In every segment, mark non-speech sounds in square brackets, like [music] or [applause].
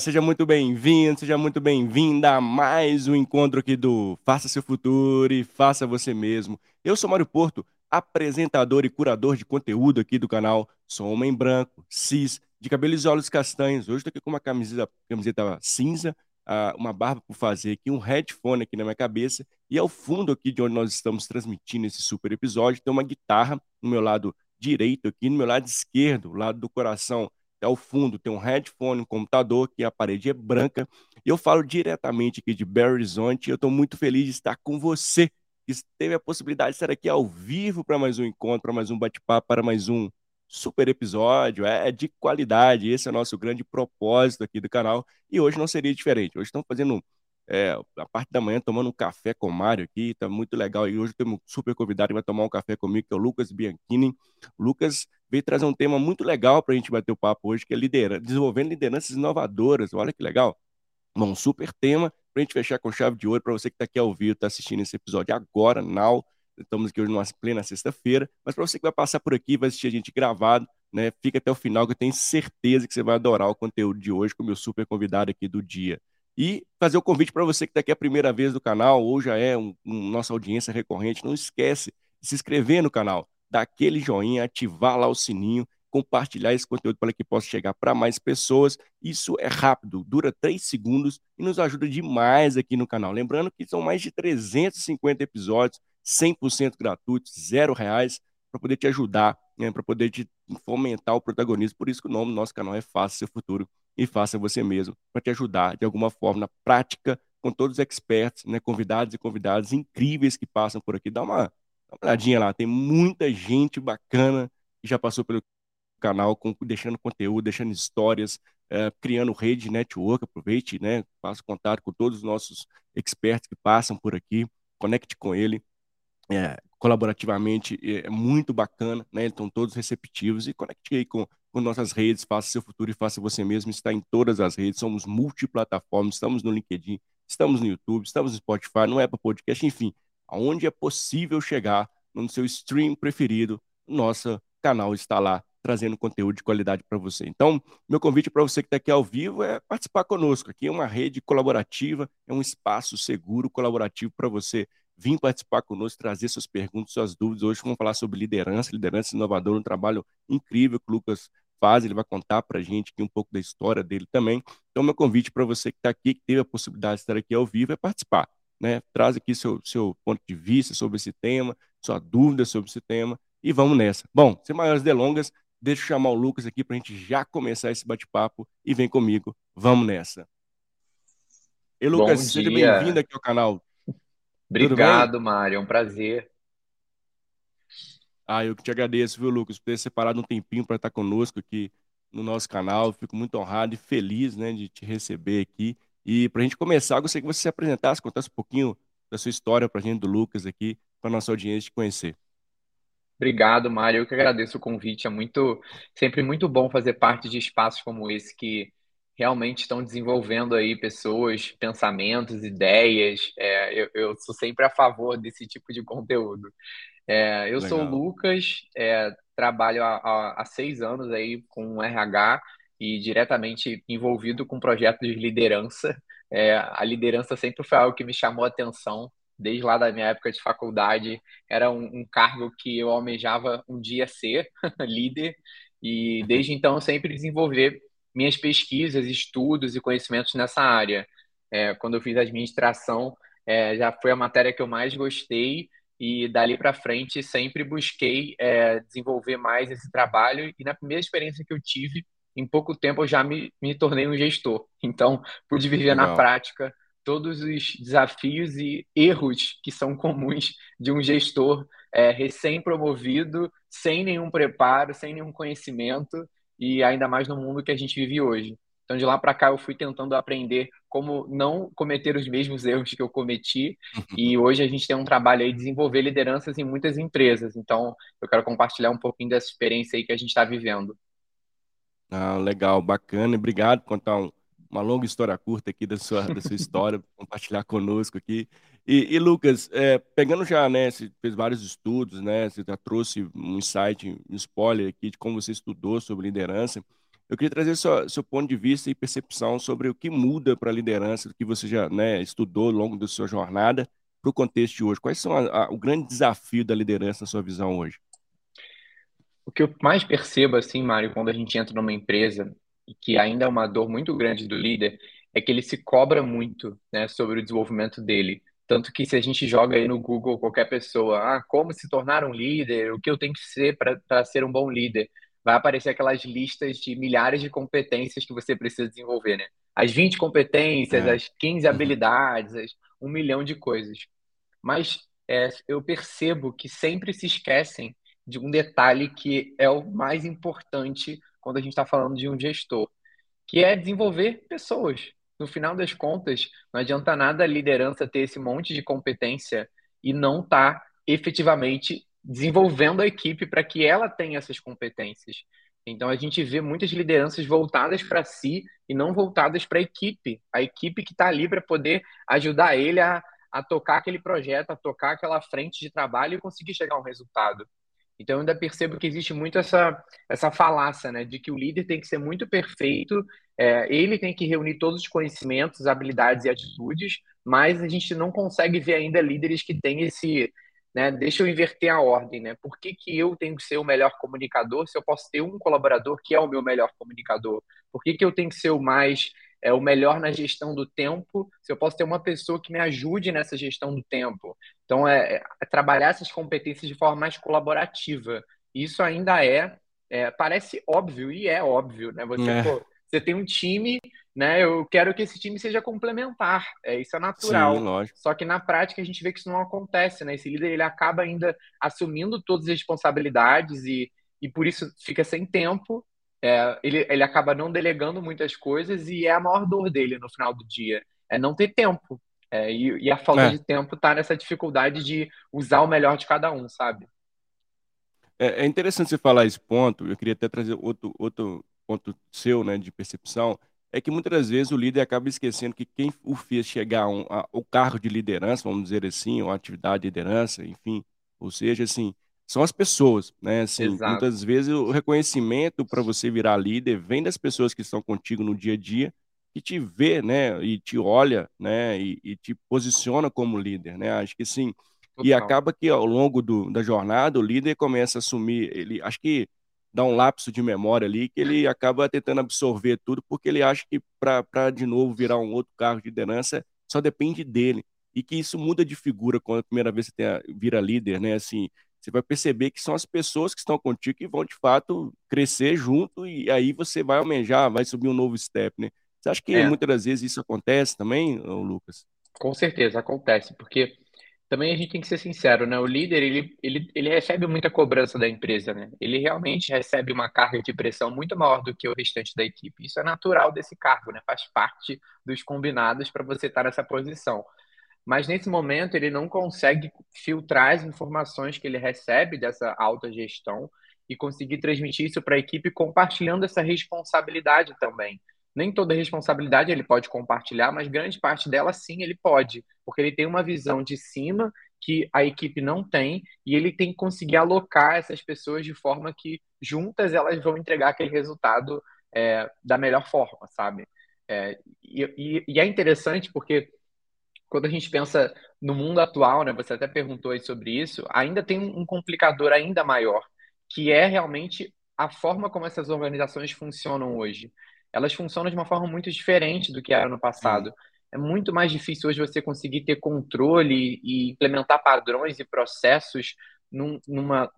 Seja muito bem-vindo, seja muito bem-vinda a mais um encontro aqui do Faça Seu Futuro e Faça Você Mesmo. Eu sou Mário Porto, apresentador e curador de conteúdo aqui do canal. Sou homem branco, cis, de cabelos e olhos castanhos. Hoje estou aqui com uma camiseta, camiseta cinza, uh, uma barba por fazer aqui, um headphone aqui na minha cabeça e ao fundo aqui de onde nós estamos transmitindo esse super episódio tem uma guitarra no meu lado direito aqui, no meu lado esquerdo, lado do coração até o fundo tem um headphone, um computador, que a parede é branca. E eu falo diretamente aqui de Belo Horizonte. E eu estou muito feliz de estar com você, que teve a possibilidade de estar aqui ao vivo para mais um encontro, para mais um bate-papo, para mais um super episódio. É, é de qualidade. Esse é o nosso grande propósito aqui do canal. E hoje não seria diferente. Hoje estamos fazendo é, a parte da manhã tomando um café com o Mário aqui, tá muito legal. E hoje temos um super convidado que vai tomar um café comigo, que é o Lucas Bianchini. O Lucas veio trazer um tema muito legal para a gente bater o papo hoje, que é liderança, desenvolvendo lideranças inovadoras. Olha que legal. Um super tema para a gente fechar com chave de ouro para você que está aqui ao vivo, está assistindo esse episódio agora, now. Estamos aqui hoje numa plena sexta-feira, mas para você que vai passar por aqui, vai assistir a gente gravado, né? Fica até o final que eu tenho certeza que você vai adorar o conteúdo de hoje com o meu super convidado aqui do dia. E fazer o convite para você que está aqui a primeira vez do canal ou já é um, um, nossa audiência recorrente, não esquece de se inscrever no canal dar aquele joinha, ativar lá o sininho, compartilhar esse conteúdo para que possa chegar para mais pessoas. Isso é rápido, dura três segundos e nos ajuda demais aqui no canal. Lembrando que são mais de 350 episódios, 100% gratuitos, zero reais, para poder te ajudar, né, para poder te fomentar o protagonismo. Por isso que o nome do nosso canal é Faça Seu Futuro e Faça Você Mesmo, para te ajudar de alguma forma na prática com todos os experts, né, convidados e convidadas incríveis que passam por aqui. Dá uma Dá uma olhadinha lá, tem muita gente bacana que já passou pelo canal, com, deixando conteúdo, deixando histórias, é, criando rede network. Aproveite, né? Faça contato com todos os nossos experts que passam por aqui, conecte com ele. É, colaborativamente é muito bacana, né? Estão todos receptivos e conecte aí com, com nossas redes, faça seu futuro e faça você mesmo. Está em todas as redes, somos multiplataformas, estamos no LinkedIn, estamos no YouTube, estamos no Spotify, no Apple Podcast, enfim, aonde é possível chegar no seu stream preferido, nosso canal está lá trazendo conteúdo de qualidade para você. Então, meu convite para você que está aqui ao vivo é participar conosco. Aqui é uma rede colaborativa, é um espaço seguro, colaborativo para você vir participar conosco, trazer suas perguntas, suas dúvidas. Hoje vamos falar sobre liderança, liderança inovadora, um trabalho incrível que o Lucas faz, ele vai contar para a gente aqui um pouco da história dele também. Então, meu convite para você que está aqui, que teve a possibilidade de estar aqui ao vivo, é participar né? Traz aqui seu, seu ponto de vista sobre esse tema, sua dúvida sobre esse tema e vamos nessa. Bom, sem maiores delongas, deixa eu chamar o Lucas aqui para a gente já começar esse bate-papo e vem comigo, vamos nessa. E Lucas, seja bem-vindo aqui ao canal. Obrigado, Mário, é um prazer. Ah, eu que te agradeço, viu, Lucas, por ter separado um tempinho para estar conosco aqui no nosso canal. Fico muito honrado e feliz, né, de te receber aqui e para a gente começar, eu gostaria que você se apresentasse, contasse um pouquinho da sua história para a gente, do Lucas aqui, para a nossa audiência te conhecer. Obrigado, Mário. Eu que agradeço o convite. É muito, sempre muito bom fazer parte de espaços como esse que realmente estão desenvolvendo aí pessoas, pensamentos, ideias. É, eu, eu, sou sempre a favor desse tipo de conteúdo. É, eu Legal. sou o Lucas, é, trabalho há, há, seis anos aí com RH e diretamente envolvido com projetos de liderança. É, a liderança sempre foi algo que me chamou a atenção desde lá da minha época de faculdade. Era um, um cargo que eu almejava um dia ser [laughs] líder e desde então sempre desenvolver minhas pesquisas, estudos e conhecimentos nessa área. É, quando eu fiz administração, é, já foi a matéria que eu mais gostei e dali para frente sempre busquei é, desenvolver mais esse trabalho e na primeira experiência que eu tive em pouco tempo eu já me, me tornei um gestor. [laughs] Então, pude viver Legal. na prática todos os desafios e erros que são comuns de um gestor é, recém-promovido, sem nenhum preparo, sem nenhum conhecimento e ainda mais no mundo que a gente vive hoje. Então, de lá para cá, eu fui tentando aprender como não cometer os mesmos erros que eu cometi. E hoje a gente tem um trabalho aí de desenvolver lideranças em muitas empresas. Então, eu quero compartilhar um pouquinho dessa experiência aí que a gente está vivendo. Ah, legal, bacana. Obrigado por contar um, uma longa história curta aqui da sua, da sua [laughs] história, compartilhar conosco aqui. E, e Lucas, é, pegando já, né, você fez vários estudos, né, você já trouxe um insight, um spoiler aqui de como você estudou sobre liderança. Eu queria trazer seu, seu ponto de vista e percepção sobre o que muda para a liderança, do que você já né, estudou ao longo da sua jornada, para o contexto de hoje. Quais são a, a, o grande desafio da liderança na sua visão hoje? O que eu mais percebo, assim, Mário, quando a gente entra numa empresa, e que ainda é uma dor muito grande do líder, é que ele se cobra muito né, sobre o desenvolvimento dele. Tanto que se a gente joga aí no Google qualquer pessoa, ah, como se tornar um líder, o que eu tenho que ser para ser um bom líder, vai aparecer aquelas listas de milhares de competências que você precisa desenvolver, né? As 20 competências, é. as 15 uhum. habilidades, as um milhão de coisas. Mas é, eu percebo que sempre se esquecem de um detalhe que é o mais importante quando a gente está falando de um gestor, que é desenvolver pessoas. No final das contas, não adianta nada a liderança ter esse monte de competência e não estar tá efetivamente desenvolvendo a equipe para que ela tenha essas competências. Então a gente vê muitas lideranças voltadas para si e não voltadas para a equipe, a equipe que está ali para poder ajudar ele a, a tocar aquele projeto, a tocar aquela frente de trabalho e conseguir chegar a um resultado. Então eu ainda percebo que existe muito essa, essa falácia, né, de que o líder tem que ser muito perfeito, é, ele tem que reunir todos os conhecimentos, habilidades e atitudes, mas a gente não consegue ver ainda líderes que têm esse né? Deixa eu inverter a ordem, né? Por que, que eu tenho que ser o melhor comunicador se eu posso ter um colaborador que é o meu melhor comunicador? Por que, que eu tenho que ser o mais é o melhor na gestão do tempo, se eu posso ter uma pessoa que me ajude nessa gestão do tempo. Então, é, é trabalhar essas competências de forma mais colaborativa. Isso ainda é, é parece óbvio, e é óbvio, né? Você, é. Pô, você tem um time né? Eu quero que esse time seja complementar. É, isso é natural. Sim, lógico. Só que na prática a gente vê que isso não acontece, né? Esse líder ele acaba ainda assumindo todas as responsabilidades e, e por isso fica sem tempo. É, ele, ele acaba não delegando muitas coisas e é a maior dor dele no final do dia. É não ter tempo. É, e, e, a falta é. de tempo está nessa dificuldade de usar o melhor de cada um, sabe? É, é interessante você falar esse ponto. Eu queria até trazer outro, outro ponto seu, né, de percepção é que muitas vezes o líder acaba esquecendo que quem o fez chegar ao um, cargo de liderança, vamos dizer assim, ou atividade de liderança, enfim, ou seja, assim, são as pessoas, né? Assim, muitas vezes o reconhecimento para você virar líder vem das pessoas que estão contigo no dia a dia, que te vê, né, e te olha, né, e, e te posiciona como líder, né? Acho que sim. E acaba que ao longo do, da jornada o líder começa a assumir, ele, acho que dá um lapso de memória ali que ele acaba tentando absorver tudo, porque ele acha que para de novo virar um outro cargo de liderança só depende dele. E que isso muda de figura quando a primeira vez você tem a, vira líder, né? Assim, você vai perceber que são as pessoas que estão contigo que vão de fato crescer junto e aí você vai almejar, vai subir um novo step, né? Você acha que é. muitas das vezes isso acontece também, Lucas? Com certeza acontece, porque também a gente tem que ser sincero, né? O líder, ele, ele, ele recebe muita cobrança da empresa, né? Ele realmente recebe uma carga de pressão muito maior do que o restante da equipe. Isso é natural desse cargo, né? Faz parte dos combinados para você estar nessa posição. Mas nesse momento ele não consegue filtrar as informações que ele recebe dessa alta gestão e conseguir transmitir isso para a equipe compartilhando essa responsabilidade também nem toda responsabilidade ele pode compartilhar, mas grande parte dela sim ele pode, porque ele tem uma visão de cima que a equipe não tem e ele tem que conseguir alocar essas pessoas de forma que juntas elas vão entregar aquele resultado é, da melhor forma, sabe? É, e, e, é interessante porque quando a gente pensa no mundo atual, né, você até perguntou aí sobre isso, ainda tem um complicador ainda maior, que é realmente a forma como essas organizações funcionam hoje elas funcionam de uma forma muito diferente do que era no passado. É muito mais difícil hoje você conseguir ter controle e implementar padrões e processos num, numa,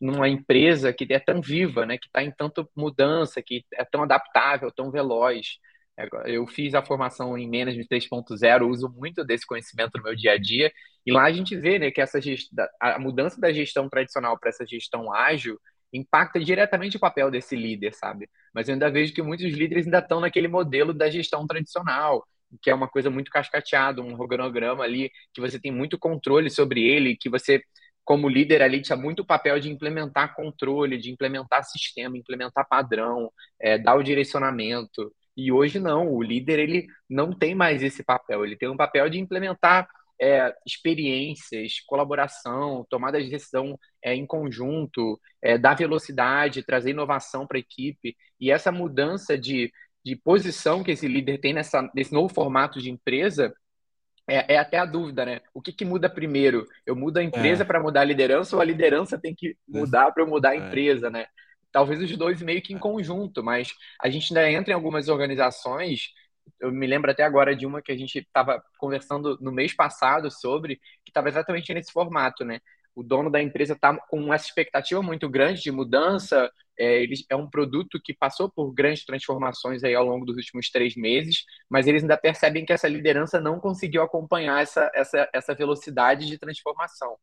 numa empresa que é tão viva, né, que está em tanta mudança, que é tão adaptável, tão veloz. Eu fiz a formação em Management 3.0, uso muito desse conhecimento no meu dia a dia, e lá a gente vê né, que essa gestão, a mudança da gestão tradicional para essa gestão ágil impacta diretamente o papel desse líder, sabe? Mas eu ainda vejo que muitos líderes ainda estão naquele modelo da gestão tradicional, que é uma coisa muito cascateada, um organograma ali que você tem muito controle sobre ele, que você como líder ali tinha muito papel de implementar controle, de implementar sistema, implementar padrão, é, dar o direcionamento. E hoje não, o líder ele não tem mais esse papel, ele tem um papel de implementar é, experiências, colaboração, tomada de decisão é, em conjunto, é, dar velocidade, trazer inovação para a equipe. E essa mudança de, de posição que esse líder tem nessa, nesse novo formato de empresa é, é, até a dúvida, né? O que, que muda primeiro? Eu mudo a empresa é. para mudar a liderança ou a liderança tem que mudar para eu mudar a é. empresa, né? Talvez os dois meio que em conjunto, mas a gente ainda entra em algumas organizações. Eu me lembro até agora de uma que a gente estava conversando no mês passado sobre, que estava exatamente nesse formato, né? o dono da empresa está com essa expectativa muito grande de mudança. É, ele, é um produto que passou por grandes transformações aí ao longo dos últimos três meses, mas eles ainda percebem que essa liderança não conseguiu acompanhar essa, essa, essa velocidade de transformação.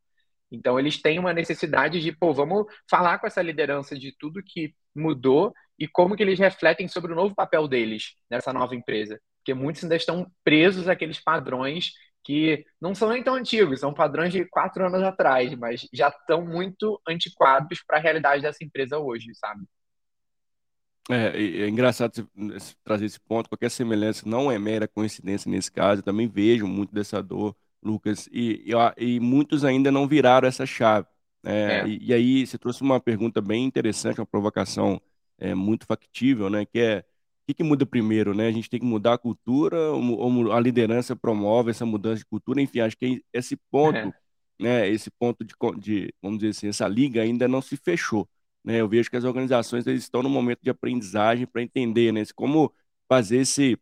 Então, eles têm uma necessidade de, pô, vamos falar com essa liderança de tudo que mudou e como que eles refletem sobre o novo papel deles nessa nova empresa. Porque muitos ainda estão presos àqueles padrões que não são nem tão antigos, são padrões de quatro anos atrás, mas já estão muito antiquados para a realidade dessa empresa hoje, sabe? É, é engraçado trazer esse ponto, qualquer semelhança não é mera coincidência nesse caso, eu também vejo muito dessa dor, Lucas, e, e, e muitos ainda não viraram essa chave. Né? É. E, e, aí você trouxe uma pergunta bem interessante, uma provocação é, muito factível, né? que é que, que muda primeiro, né? A gente tem que mudar a cultura ou, a liderança promove essa mudança de cultura? Enfim, acho que esse ponto, é. né? Esse ponto de, de, vamos dizer assim, essa liga ainda não se fechou, né? Eu vejo que as organizações eles estão no momento de aprendizagem para entender, né? Como fazer esse,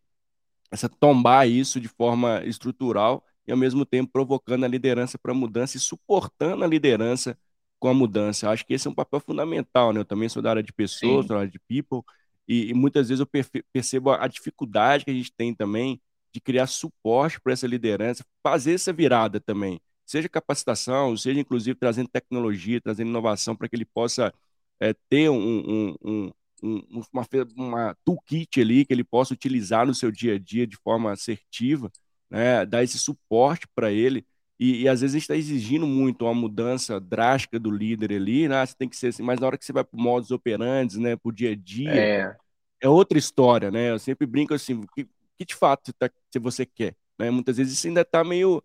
essa tombar isso de forma estrutural e ao mesmo tempo provocando a liderança para mudança e suportando a liderança com a mudança. Acho que esse é um papel fundamental, né? Eu também sou da área de pessoas, Sim. da área de people e, e muitas vezes eu percebo a dificuldade que a gente tem também de criar suporte para essa liderança, fazer essa virada também, seja capacitação, seja inclusive trazendo tecnologia, trazendo inovação para que ele possa é, ter um, um, um, uma, uma toolkit ali que ele possa utilizar no seu dia a dia de forma assertiva, né, dar esse suporte para ele. E, e, às vezes a gente está exigindo muito uma mudança drástica do líder ali, né? Você tem que ser assim, mas na hora que você vai para modus operandi, né, para o dia a dia, é. é. outra história, né? Eu sempre brinco assim, que, que de fato você, tá, se você quer, né? Muitas vezes isso ainda está meio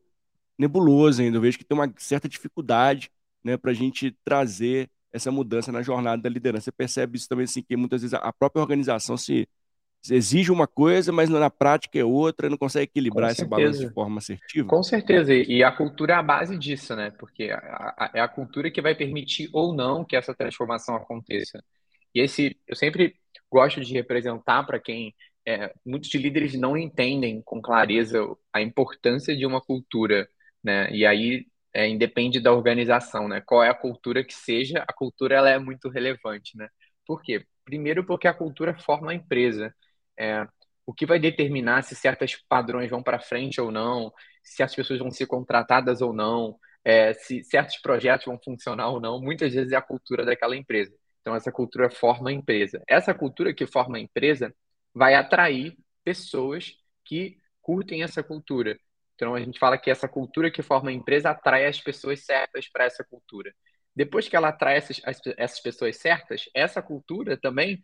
nebuloso ainda. Eu vejo que tem uma certa dificuldade, né, para a gente trazer essa mudança na jornada da liderança. Você percebe isso também assim que muitas vezes a própria organização se exige uma coisa, mas na prática é outra, não consegue equilibrar esse balanço de forma assertiva? Com certeza, e a cultura é a base disso, né? Porque é a cultura que vai permitir ou não que essa transformação aconteça. E esse, eu sempre gosto de representar para quem é, muitos líderes não entendem com clareza a importância de uma cultura, né? E aí é, independe da organização, né? Qual é a cultura que seja, a cultura ela é muito relevante, né? Por quê? Primeiro porque a cultura forma a empresa. É, o que vai determinar se certos padrões vão para frente ou não, se as pessoas vão ser contratadas ou não, é, se certos projetos vão funcionar ou não, muitas vezes é a cultura daquela empresa. Então, essa cultura forma a empresa. Essa cultura que forma a empresa vai atrair pessoas que curtem essa cultura. Então, a gente fala que essa cultura que forma a empresa atrai as pessoas certas para essa cultura. Depois que ela atrai essas, essas pessoas certas, essa cultura também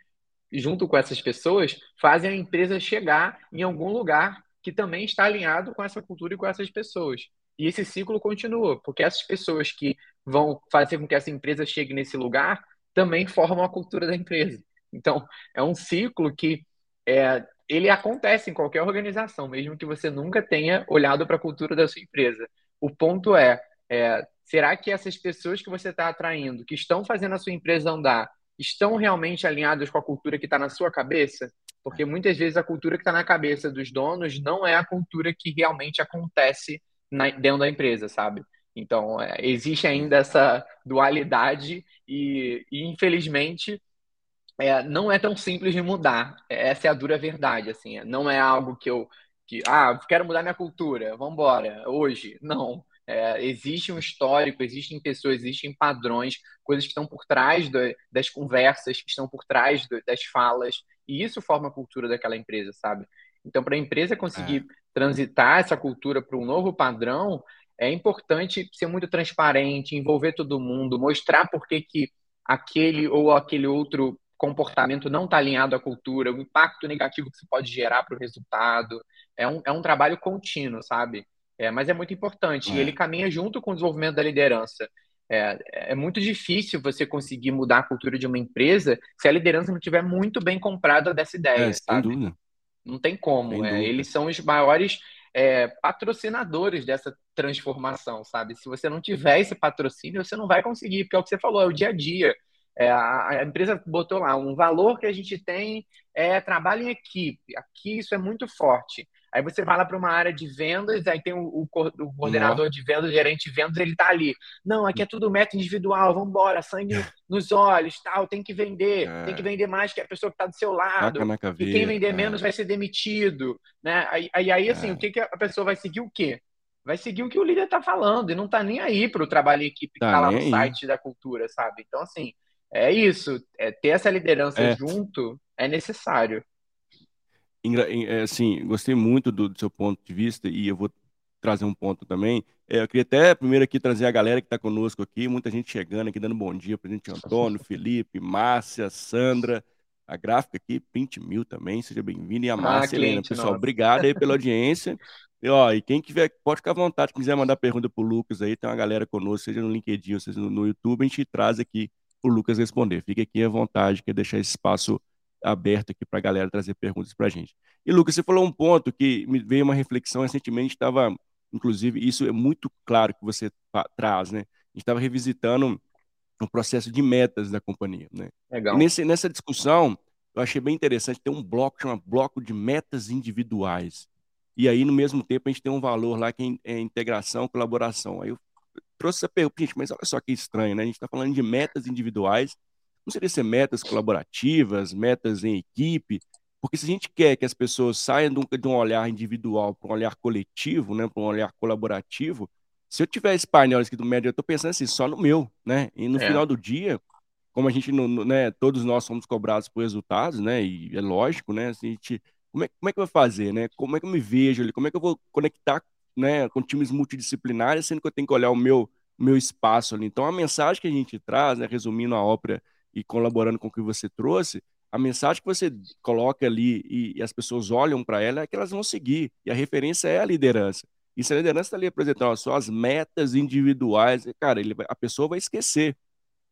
junto com essas pessoas, fazem a empresa chegar em algum lugar que também está alinhado com essa cultura e com essas pessoas. E esse ciclo continua, porque essas pessoas que vão fazer com que essa empresa chegue nesse lugar também formam a cultura da empresa. Então, é um ciclo que é, ele acontece em qualquer organização, mesmo que você nunca tenha olhado para a cultura da sua empresa. O ponto é, é será que essas pessoas que você está atraindo, que estão fazendo a sua empresa andar, estão realmente alinhados com a cultura que está na sua cabeça? Porque muitas vezes a cultura que está na cabeça dos donos não é a cultura que realmente acontece na, dentro da empresa, sabe? Então, é, existe ainda essa dualidade e, e infelizmente, é, não é tão simples de mudar. Essa é a dura verdade, assim. Não é algo que eu... Que, ah, quero mudar minha cultura, vamos embora, hoje. Não. É, existe um histórico, existem pessoas, existem padrões, coisas que estão por trás do, das conversas, que estão por trás do, das falas, e isso forma a cultura daquela empresa, sabe? Então, para a empresa conseguir é. transitar essa cultura para um novo padrão, é importante ser muito transparente, envolver todo mundo, mostrar por que, que aquele ou aquele outro comportamento não está alinhado à cultura, o impacto negativo que isso pode gerar para o resultado. É um, é um trabalho contínuo, sabe? É, mas é muito importante. É. E ele caminha junto com o desenvolvimento da liderança. É, é muito difícil você conseguir mudar a cultura de uma empresa se a liderança não estiver muito bem comprada dessa ideia. É, sem dúvida. Não tem como. É, eles são os maiores é, patrocinadores dessa transformação, sabe? Se você não tiver esse patrocínio, você não vai conseguir, porque é o que você falou, é o dia a dia. É, a, a, empresa botou lá um valor que a gente tem é trabalho em equipe. Aqui isso é muito forte. Aí você vai lá para uma área de vendas, aí tem o, o, o coordenador de vendas, o gerente de vendas, ele tá ali. Não, aqui é tudo meta individual, vamos embora, sangue [laughs] nos olhos, tal, tem que vender, é. tem que vender mais que a pessoa que está do seu lado. e quem vender é. menos vai ser demitido, né? Aí, aí, aí assim, é. o que, que a pessoa vai seguir o quê? Vai seguir o que o líder está falando e não está nem aí para o trabalho em equipe tá que está lá no aí. site da cultura, sabe? Então, assim, é isso. É, ter essa liderança é. junto é necessário. É, assim, gostei muito do, do, seu ponto de vista e eu vou trazer um ponto também. É, eu queria até primeiro aqui trazer a galera que está conosco aqui, muita gente chegando aqui, dando bom dia para gente, Antônio, [laughs] Felipe, Márcia, Sandra, a gráfica aqui, Print Mil também, seja bem-vindo, e a ah, Márcia, ah, Helena, pessoal, nossa. obrigado aí pela [laughs] audiência. E, ó, e quem tiver, pode ficar à vontade, quiser mandar pergunta para o Lucas aí, tem uma galera conosco, seja no LinkedIn, seja no, no YouTube, a gente traz aqui o Lucas responder. Fique aqui à vontade, quer deixar esse espaço aberto aqui para a galera trazer perguntas para a gente. E, Lucas, você falou um ponto que me veio uma reflexão recentemente, estava, inclusive, isso é muito claro que você traz, né? A gente estava revisitando o processo de metas da companhia, né? Legal. Nesse, nessa discussão, eu achei bem interessante ter um bloco, chama bloco de metas individuais. E aí, no mesmo tempo, a gente tem um valor lá que é, é integração, colaboração. Aí eu trouxe essa pergunta, gente, mas olha só que estranho, né? A gente está falando de metas individuais não seria ser metas colaborativas, metas em equipe, porque se a gente quer que as pessoas saiam de um olhar individual para um olhar coletivo, né, para um olhar colaborativo, se eu tiver esse painel aqui do médio, eu estou pensando assim, só no meu, né? E no é. final do dia, como a gente, né, todos nós somos cobrados por resultados, né? E é lógico, né? Assim, a gente, como, é, como é que vai fazer, né? Como é que eu me vejo ali? Como é que eu vou conectar né, com times multidisciplinares, sendo que eu tenho que olhar o meu, meu espaço ali? Então, a mensagem que a gente traz, né, resumindo a ópera e colaborando com o que você trouxe, a mensagem que você coloca ali e, e as pessoas olham para ela é que elas vão seguir. E a referência é a liderança. E se a liderança está ali apresentando só as metas individuais, cara, ele, a pessoa vai esquecer.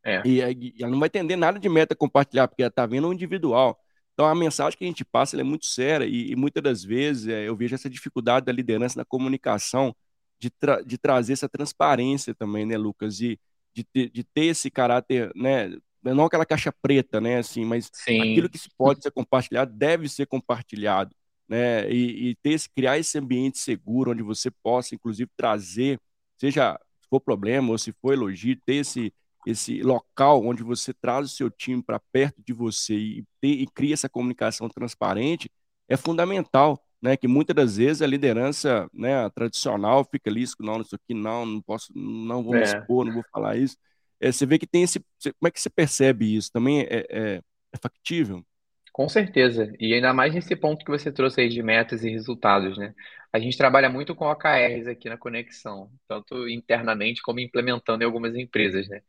É. E, e, ela não vai entender nada de meta compartilhar, porque ela está vendo o individual. Então a mensagem que a gente passa é muito séria e, e muitas das vezes é, eu vejo essa dificuldade da liderança na comunicação de, tra de trazer essa transparência também, né, Lucas? De, de, ter, de ter esse caráter, né, não aquela caixa preta, né, assim, mas Sim. aquilo que se pode ser compartilhado deve ser compartilhado, né, e, e ter esse, criar esse ambiente seguro onde você possa, inclusive, trazer, seja se for problema ou se for elogio, ter esse esse local onde você traz o seu time para perto de você e, ter, e cria essa comunicação transparente é fundamental, né? Que muitas das vezes a liderança, né, tradicional fica ali, não, isso aqui não, não posso, não vou é. expor, não vou falar isso. É, você vê que tem esse. Como é que você percebe isso? Também é, é, é factível? Com certeza. E ainda mais nesse ponto que você trouxe aí de metas e resultados, né? A gente trabalha muito com OKRs aqui na Conexão, tanto internamente como implementando em algumas empresas, né?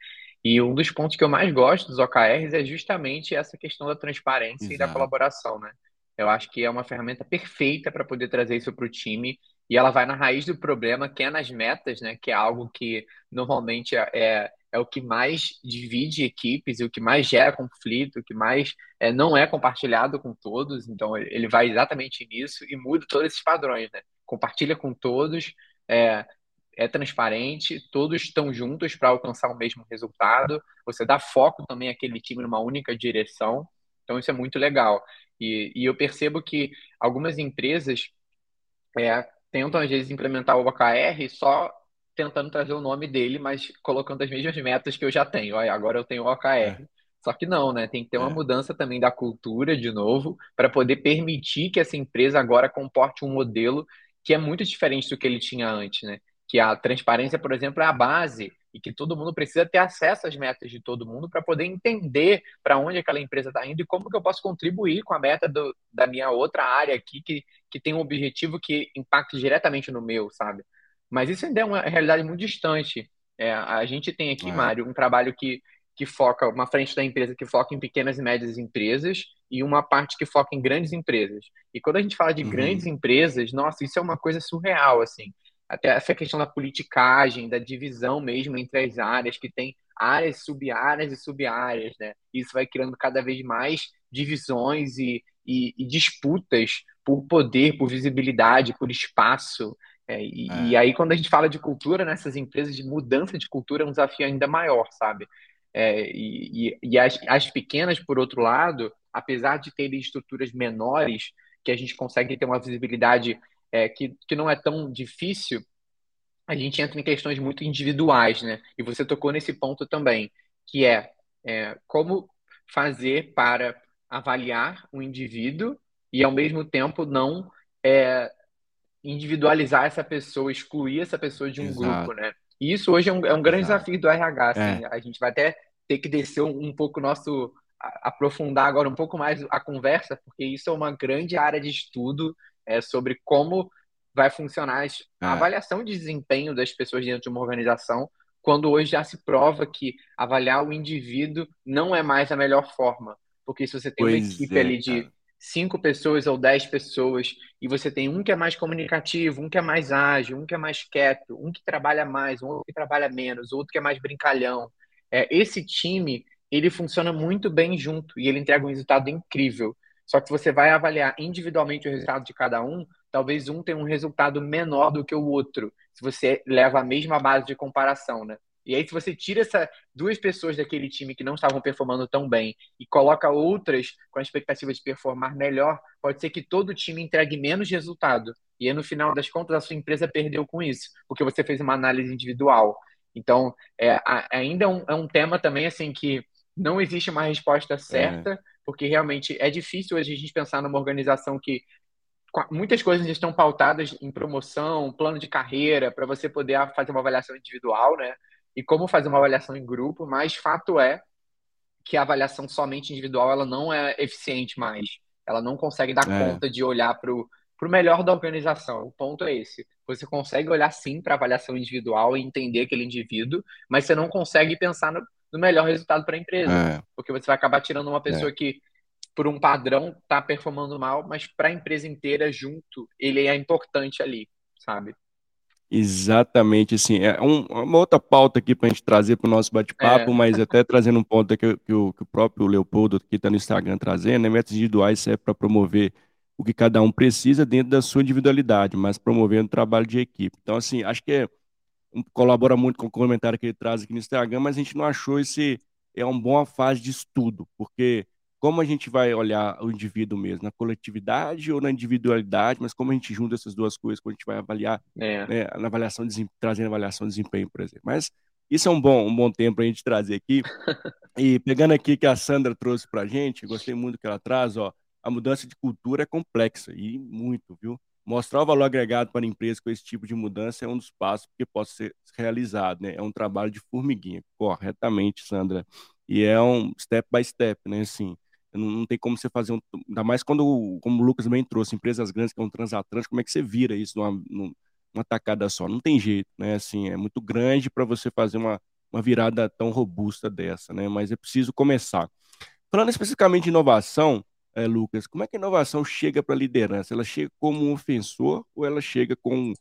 E um dos pontos que eu mais gosto dos OKRs é justamente essa questão da transparência Exato. e da colaboração, né? Eu acho que é uma ferramenta perfeita para poder trazer isso para o time e ela vai na raiz do problema, que é nas metas, né? Que é algo que normalmente é, é é o que mais divide equipes e o que mais gera conflito, o que mais é, não é compartilhado com todos. Então, ele vai exatamente nisso e muda todos esses padrões, né? Compartilha com todos, é, é transparente, todos estão juntos para alcançar o mesmo resultado. Você dá foco também àquele time numa única direção. Então, isso é muito legal. E, e eu percebo que algumas empresas é, tentam, às vezes, implementar o OKR só tentando trazer o nome dele, mas colocando as mesmas metas que eu já tenho. Olha, agora eu tenho o OKR. É. Só que não, né? Tem que ter uma é. mudança também da cultura de novo, para poder permitir que essa empresa agora comporte um modelo que é muito diferente do que ele tinha antes, né? Que a transparência, por exemplo, é a base e que todo mundo precisa ter acesso às metas de todo mundo para poder entender para onde aquela empresa está indo e como que eu posso contribuir com a meta do, da minha outra área aqui que, que tem um objetivo que impacte diretamente no meu, sabe? Mas isso ainda é uma realidade muito distante. É, a gente tem aqui, é. Mário, um trabalho que, que foca, uma frente da empresa que foca em pequenas e médias empresas e uma parte que foca em grandes empresas. E quando a gente fala de uhum. grandes empresas, nossa, isso é uma coisa surreal, assim. Até essa questão da politicagem, da divisão mesmo entre as áreas, que tem áreas, sub-áreas e sub-áreas, né? Isso vai criando cada vez mais divisões e, e, e disputas por poder, por visibilidade, por espaço. É, e, é. e, aí, quando a gente fala de cultura nessas empresas, de mudança de cultura é um desafio ainda maior, sabe? É, e, e as, as, pequenas, por outro lado, apesar de terem estruturas menores, que a gente consegue ter uma visibilidade é, que, que não é tão difícil, a gente entra em questões muito individuais, né? E você tocou nesse ponto também, que é, é como fazer para avaliar o indivíduo e, ao mesmo tempo, não é, individualizar essa pessoa, excluir essa pessoa de um Exato. grupo, né? E isso hoje é um, é um grande Exato. desafio do RH. Assim, é. A gente vai até ter que descer um, um pouco nosso aprofundar agora um pouco mais a conversa, porque isso é uma grande área de estudo é, sobre como vai funcionar a é. avaliação de desempenho das pessoas dentro de uma organização, quando hoje já se prova que avaliar o indivíduo não é mais a melhor forma. Porque se você tem pois uma equipe é, ali de cinco pessoas ou dez pessoas e você tem um que é mais comunicativo, um que é mais ágil, um que é mais quieto, um que trabalha mais, um que trabalha menos, outro que é mais brincalhão. É, esse time ele funciona muito bem junto e ele entrega um resultado incrível. Só que se você vai avaliar individualmente o resultado de cada um, talvez um tenha um resultado menor do que o outro, se você leva a mesma base de comparação, né? E aí, se você tira essas duas pessoas daquele time que não estavam performando tão bem e coloca outras com a expectativa de performar melhor, pode ser que todo o time entregue menos resultado. E aí, no final das contas, a sua empresa perdeu com isso, porque você fez uma análise individual. Então, é, ainda é um, é um tema também, assim, que não existe uma resposta certa, é. Porque realmente é difícil hoje a gente pensar numa organização que muitas coisas estão pautadas em promoção, plano de carreira, para você poder fazer uma avaliação individual, né? e como fazer uma avaliação em grupo, mas fato é que a avaliação somente individual ela não é eficiente mais. Ela não consegue dar é. conta de olhar para o melhor da organização. O ponto é esse. Você consegue olhar sim para a avaliação individual e entender aquele indivíduo, mas você não consegue pensar no, no melhor resultado para a empresa. É. Porque você vai acabar tirando uma pessoa é. que, por um padrão, está performando mal, mas para a empresa inteira junto, ele é importante ali, sabe? Exatamente, assim, é um, uma outra pauta aqui para a gente trazer para o nosso bate-papo, é. mas até trazendo um ponto que, que, o, que o próprio Leopoldo que está no Instagram trazendo, né, metas individuais serve para promover o que cada um precisa dentro da sua individualidade, mas promovendo o trabalho de equipe. Então, assim, acho que é, colabora muito com o comentário que ele traz aqui no Instagram, mas a gente não achou esse é uma boa fase de estudo, porque como a gente vai olhar o indivíduo mesmo, na coletividade ou na individualidade, mas como a gente junta essas duas coisas quando a gente vai avaliar, é. né, na avaliação, trazendo avaliação de desempenho, por exemplo. Mas isso é um bom, um bom tempo para a gente trazer aqui. [laughs] e pegando aqui que a Sandra trouxe para a gente, gostei muito que ela traz, ó, a mudança de cultura é complexa e muito, viu? Mostrar o valor agregado para a empresa com esse tipo de mudança é um dos passos que pode ser realizado, né? É um trabalho de formiguinha, corretamente, Sandra. E é um step by step, né? Assim, não, tem como você fazer um. Ainda mais quando, como o Lucas bem trouxe, empresas grandes que é um transatlântico, como é que você vira isso numa, numa tacada só? Não tem jeito, né? Assim, é muito grande para você fazer uma, uma virada tão robusta dessa, né? Mas é preciso começar. Falando especificamente de inovação, é, Lucas, como é que a inovação chega para a liderança? Ela chega como um ofensor ou ela chega com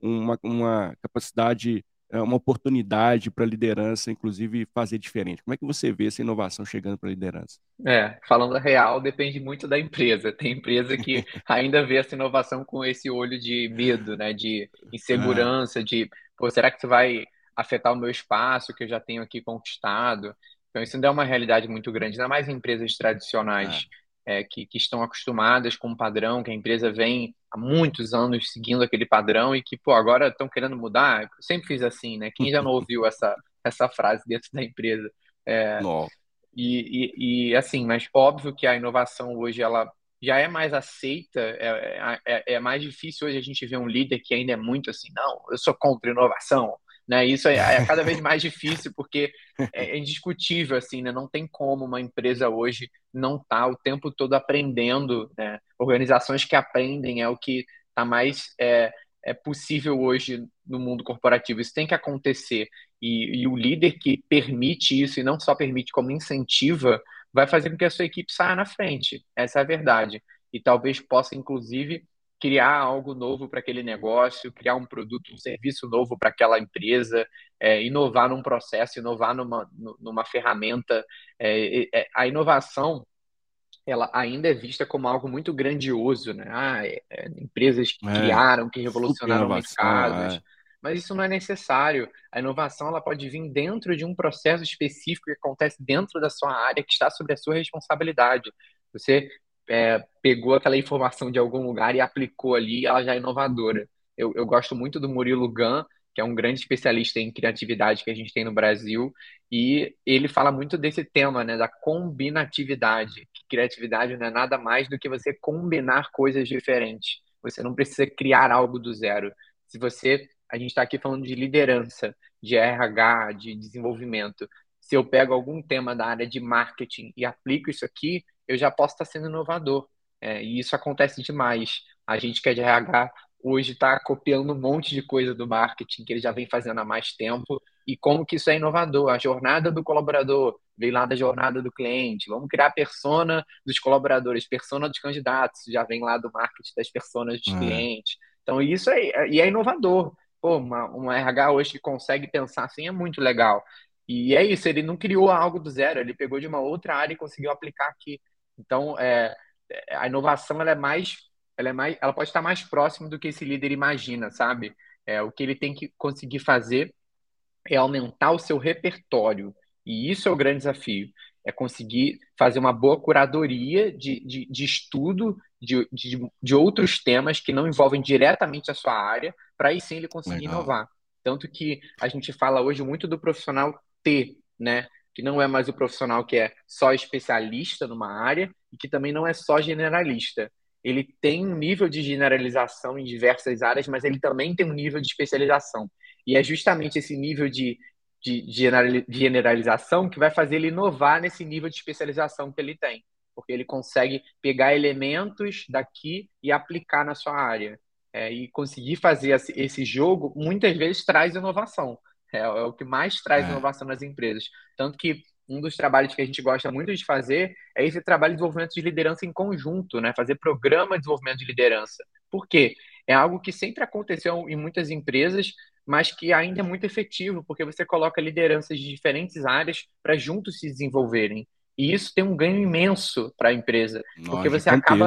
uma, uma capacidade é uma oportunidade para a liderança, inclusive, fazer diferente. Como é que você vê essa inovação chegando para a liderança? É, falando a real, depende muito da empresa. Tem empresa que [laughs] ainda vê essa inovação com esse olho de medo, né? De insegurança, de Pô, será que isso vai afetar o meu espaço que eu já tenho aqui conquistado? Então, isso ainda é uma realidade muito grande, ainda mais em empresas tradicionais. É é, que, que, estão acostumadas com um padrão, que a empresa vem há muitos anos seguindo aquele padrão e que, pô, agora estão querendo mudar. Eu sempre fiz assim, né? Quem já não ouviu essa, essa frase dentro da empresa? É, e, e, e, assim, mas óbvio que a inovação hoje, ela já é mais aceita, é, é, é, mais difícil hoje a gente ver um líder que ainda é muito assim, não, eu sou contra inovação, né? Isso é, é cada vez [laughs] mais difícil porque é, é indiscutível assim, né? Não tem como uma empresa hoje não estar tá o tempo todo aprendendo, né? Organizações que aprendem é o que está mais é, é possível hoje no mundo corporativo. Isso tem que acontecer e, e o líder que permite isso e não só permite como incentiva vai fazer com que a sua equipe saia na frente. Essa é a verdade e talvez possa inclusive criar algo novo para aquele negócio, criar um produto, um serviço novo para aquela empresa, é, inovar num processo, inovar numa, numa ferramenta. É, é, a inovação ela ainda é vista como algo muito grandioso, né? Ah, é, é, empresas que criaram, que revolucionaram mercados. Mas isso não é necessário. A inovação ela pode vir dentro de um processo específico que acontece dentro da sua área, que está sob a sua responsabilidade. Você é, pegou aquela informação de algum lugar e aplicou ali, ela já é inovadora. Eu, eu gosto muito do Murilo Gun, que é um grande especialista em criatividade que a gente tem no Brasil, e ele fala muito desse tema, né, da combinatividade. Que criatividade não é nada mais do que você combinar coisas diferentes. Você não precisa criar algo do zero. Se você, a gente está aqui falando de liderança, de RH, de desenvolvimento. Se eu pego algum tema da área de marketing e aplico isso aqui, eu já posso estar sendo inovador. É, e isso acontece demais. A gente que é de RH hoje está copiando um monte de coisa do marketing que ele já vem fazendo há mais tempo e como que isso é inovador. A jornada do colaborador vem lá da jornada do cliente. Vamos criar a persona dos colaboradores, persona dos candidatos, já vem lá do marketing das personas dos é. clientes. Então isso é, e é inovador. Pô, uma, uma RH hoje que consegue pensar assim é muito legal. E é isso, ele não criou algo do zero, ele pegou de uma outra área e conseguiu aplicar aqui. Então, é, é, a inovação ela é mais, ela é mais, ela pode estar mais próximo do que esse líder imagina, sabe? É, o que ele tem que conseguir fazer é aumentar o seu repertório. E isso é o grande desafio. É conseguir fazer uma boa curadoria de, de, de estudo de, de, de, outros temas que não envolvem diretamente a sua área, para aí sim ele conseguir Legal. inovar. Tanto que a gente fala hoje muito do profissional T, né? Que não é mais o profissional que é só especialista numa área e que também não é só generalista. Ele tem um nível de generalização em diversas áreas, mas ele também tem um nível de especialização. E é justamente esse nível de, de, de generalização que vai fazer ele inovar nesse nível de especialização que ele tem. Porque ele consegue pegar elementos daqui e aplicar na sua área. É, e conseguir fazer esse jogo muitas vezes traz inovação. É, é o que mais traz é. inovação nas empresas. Tanto que um dos trabalhos que a gente gosta muito de fazer é esse trabalho de desenvolvimento de liderança em conjunto, né? Fazer programa de desenvolvimento de liderança. Por quê? É algo que sempre aconteceu em muitas empresas, mas que ainda é muito efetivo, porque você coloca lideranças de diferentes áreas para juntos se desenvolverem. E isso tem um ganho imenso para a empresa, Nossa, porque você acaba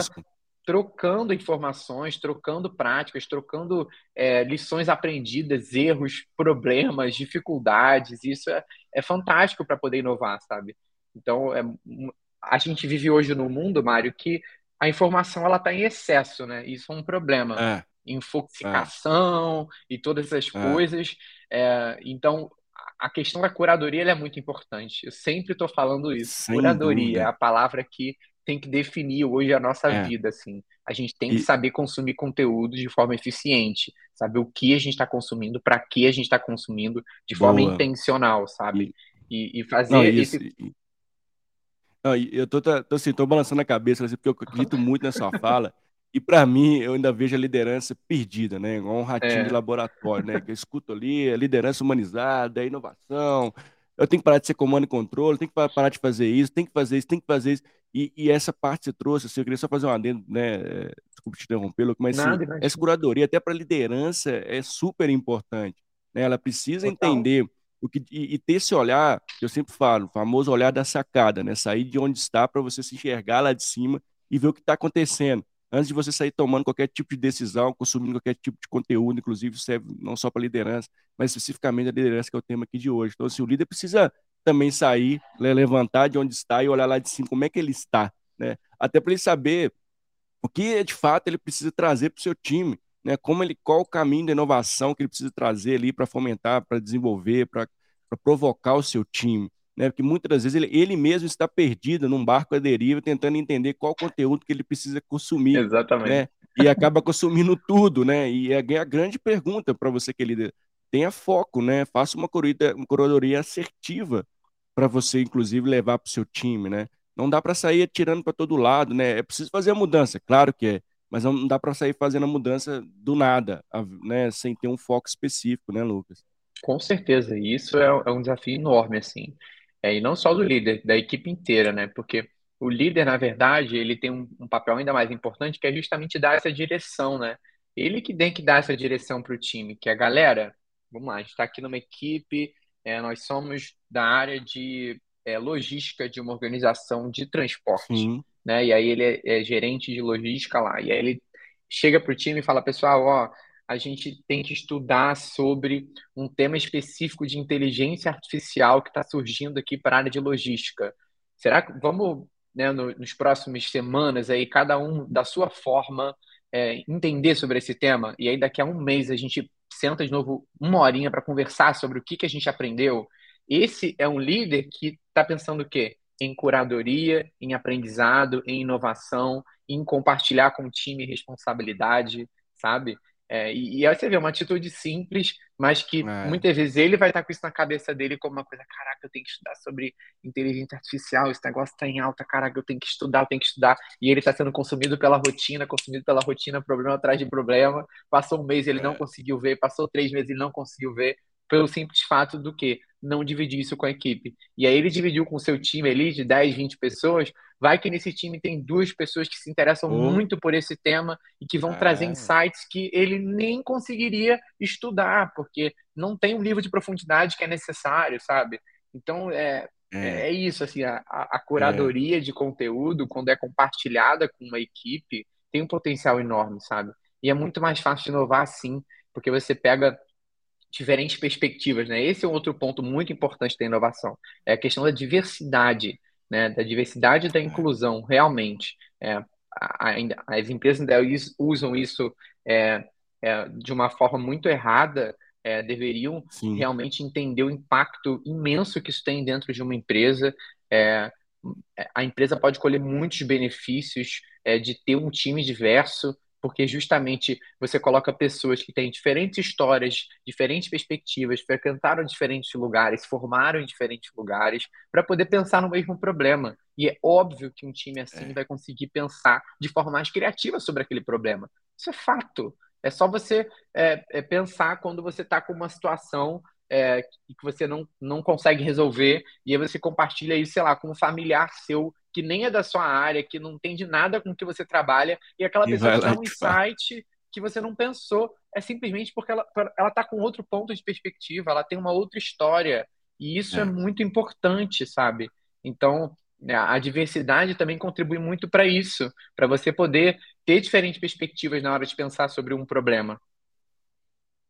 trocando informações, trocando práticas, trocando é, lições aprendidas, erros, problemas, dificuldades. Isso é, é fantástico para poder inovar, sabe? Então, é, a gente vive hoje no mundo, Mário, que a informação ela está em excesso, né? Isso é um problema. É. Infoxicação é. e todas essas é. coisas. É, então, a questão da curadoria é muito importante. Eu sempre estou falando isso. Sem curadoria, dúvida. a palavra que tem que definir hoje a nossa é. vida, assim. A gente tem que e... saber consumir conteúdo de forma eficiente, saber o que a gente está consumindo, para que a gente está consumindo, de Boa. forma intencional, sabe? E, e fazer Não, esse... E... Não, eu tô, tô, assim, tô balançando a cabeça, assim, porque eu acredito muito na sua fala. E para mim, eu ainda vejo a liderança perdida, né? Igual um ratinho é. de laboratório, né? Que eu escuto ali, a liderança humanizada, a inovação. Eu tenho que parar de ser comando e controle, tenho que parar de fazer isso, tem que fazer isso, tem que fazer isso. E, e, essa parte você trouxe, assim, eu queria só fazer um adendo, né? É, desculpa te interromper, mas assim, essa curadoria, até para a liderança, é super importante. Né? Ela precisa Total. entender o que, e, e, ter esse olhar, que eu sempre falo, o famoso olhar da sacada, né? Sair de onde está para você se enxergar lá de cima e ver o que está acontecendo. Antes de você sair tomando qualquer tipo de decisão, consumindo qualquer tipo de conteúdo, inclusive serve não só para liderança, mas especificamente a liderança, que é o tema aqui de hoje. Então, assim, o líder precisa também sair, né, levantar de onde está e olhar lá de cima como é que ele está, né? Até para ele saber o que de fato ele precisa trazer para o seu time, né? Como ele, qual o caminho da inovação que ele precisa trazer ali para fomentar, para desenvolver, para provocar o seu time, né? Porque muitas vezes ele, ele mesmo está perdido num barco à deriva, tentando entender qual conteúdo que ele precisa consumir, exatamente, né? E acaba consumindo tudo, né? E é a grande pergunta para você que é líder tenha foco, né? Faça uma corrida, uma curadoria assertiva para você, inclusive, levar para o seu time, né? Não dá para sair atirando para todo lado, né? É preciso fazer a mudança, claro que é, mas não dá para sair fazendo a mudança do nada, né? Sem ter um foco específico, né, Lucas? Com certeza, e isso é, é um desafio enorme, assim. É, e não só do líder, da equipe inteira, né? Porque o líder, na verdade, ele tem um, um, papel ainda mais importante, que é justamente dar essa direção, né? Ele que tem que dar essa direção para o time, que é a galera, vamos lá, a gente está aqui numa equipe, é, nós somos da área de é, logística de uma organização de transporte, Sim. né? E aí ele é, é gerente de logística lá, e aí ele chega para o time e fala, pessoal, ó, a gente tem que estudar sobre um tema específico de inteligência artificial que está surgindo aqui para a área de logística. Será que vamos, né, no, nos próximos semanas aí, cada um da sua forma, é, entender sobre esse tema? E aí daqui a um mês a gente senta de novo uma horinha para conversar sobre o que, que a gente aprendeu. Esse é um líder que está pensando o quê? Em curadoria, em aprendizado, em inovação, em compartilhar com o time responsabilidade, sabe? É, e, e, aí você vê uma atitude simples, mas que é. muitas vezes ele vai estar com isso na cabeça dele como uma coisa, caraca, eu tenho que estudar sobre inteligência artificial, esse negócio está em alta, caraca, eu tenho que estudar, eu tenho que estudar. E ele está sendo consumido pela rotina, consumido pela rotina, problema atrás de problema. Passou um mês ele é. não conseguiu ver, passou três meses ele não conseguiu ver, pelo simples fato do que não dividir isso com a equipe. E aí ele dividiu com o seu time ali de 10, 20 pessoas, vai que nesse time tem duas pessoas que se interessam muito por esse tema e que vão é. trazer insights que ele nem conseguiria estudar, porque não tem um livro de profundidade que é necessário, sabe? Então, é, é. é isso, assim, a, a curadoria é. de conteúdo, quando é compartilhada com uma equipe, tem um potencial enorme, sabe? E é muito mais fácil de inovar assim, porque você pega diferentes perspectivas, né? Esse é um outro ponto muito importante da inovação, é a questão da diversidade, né? Da diversidade e da inclusão, realmente. É, ainda as empresas ainda usam isso é, é, de uma forma muito errada, é, deveriam Sim. realmente entender o impacto imenso que isso tem dentro de uma empresa. É, a empresa pode colher muitos benefícios é, de ter um time diverso, porque justamente você coloca pessoas que têm diferentes histórias, diferentes perspectivas, frequentaram diferentes lugares, formaram em diferentes lugares, para poder pensar no mesmo problema. E é óbvio que um time assim é. vai conseguir pensar de forma mais criativa sobre aquele problema. Isso é fato. É só você é, é pensar quando você está com uma situação é, que você não, não consegue resolver, e aí você compartilha isso, sei lá, com um familiar seu que nem é da sua área, que não entende nada com o que você trabalha, e aquela e pessoa te dá um insight que você não pensou, é simplesmente porque ela ela está com outro ponto de perspectiva, ela tem uma outra história, e isso é, é muito importante, sabe? Então, né, a diversidade também contribui muito para isso, para você poder ter diferentes perspectivas na hora de pensar sobre um problema.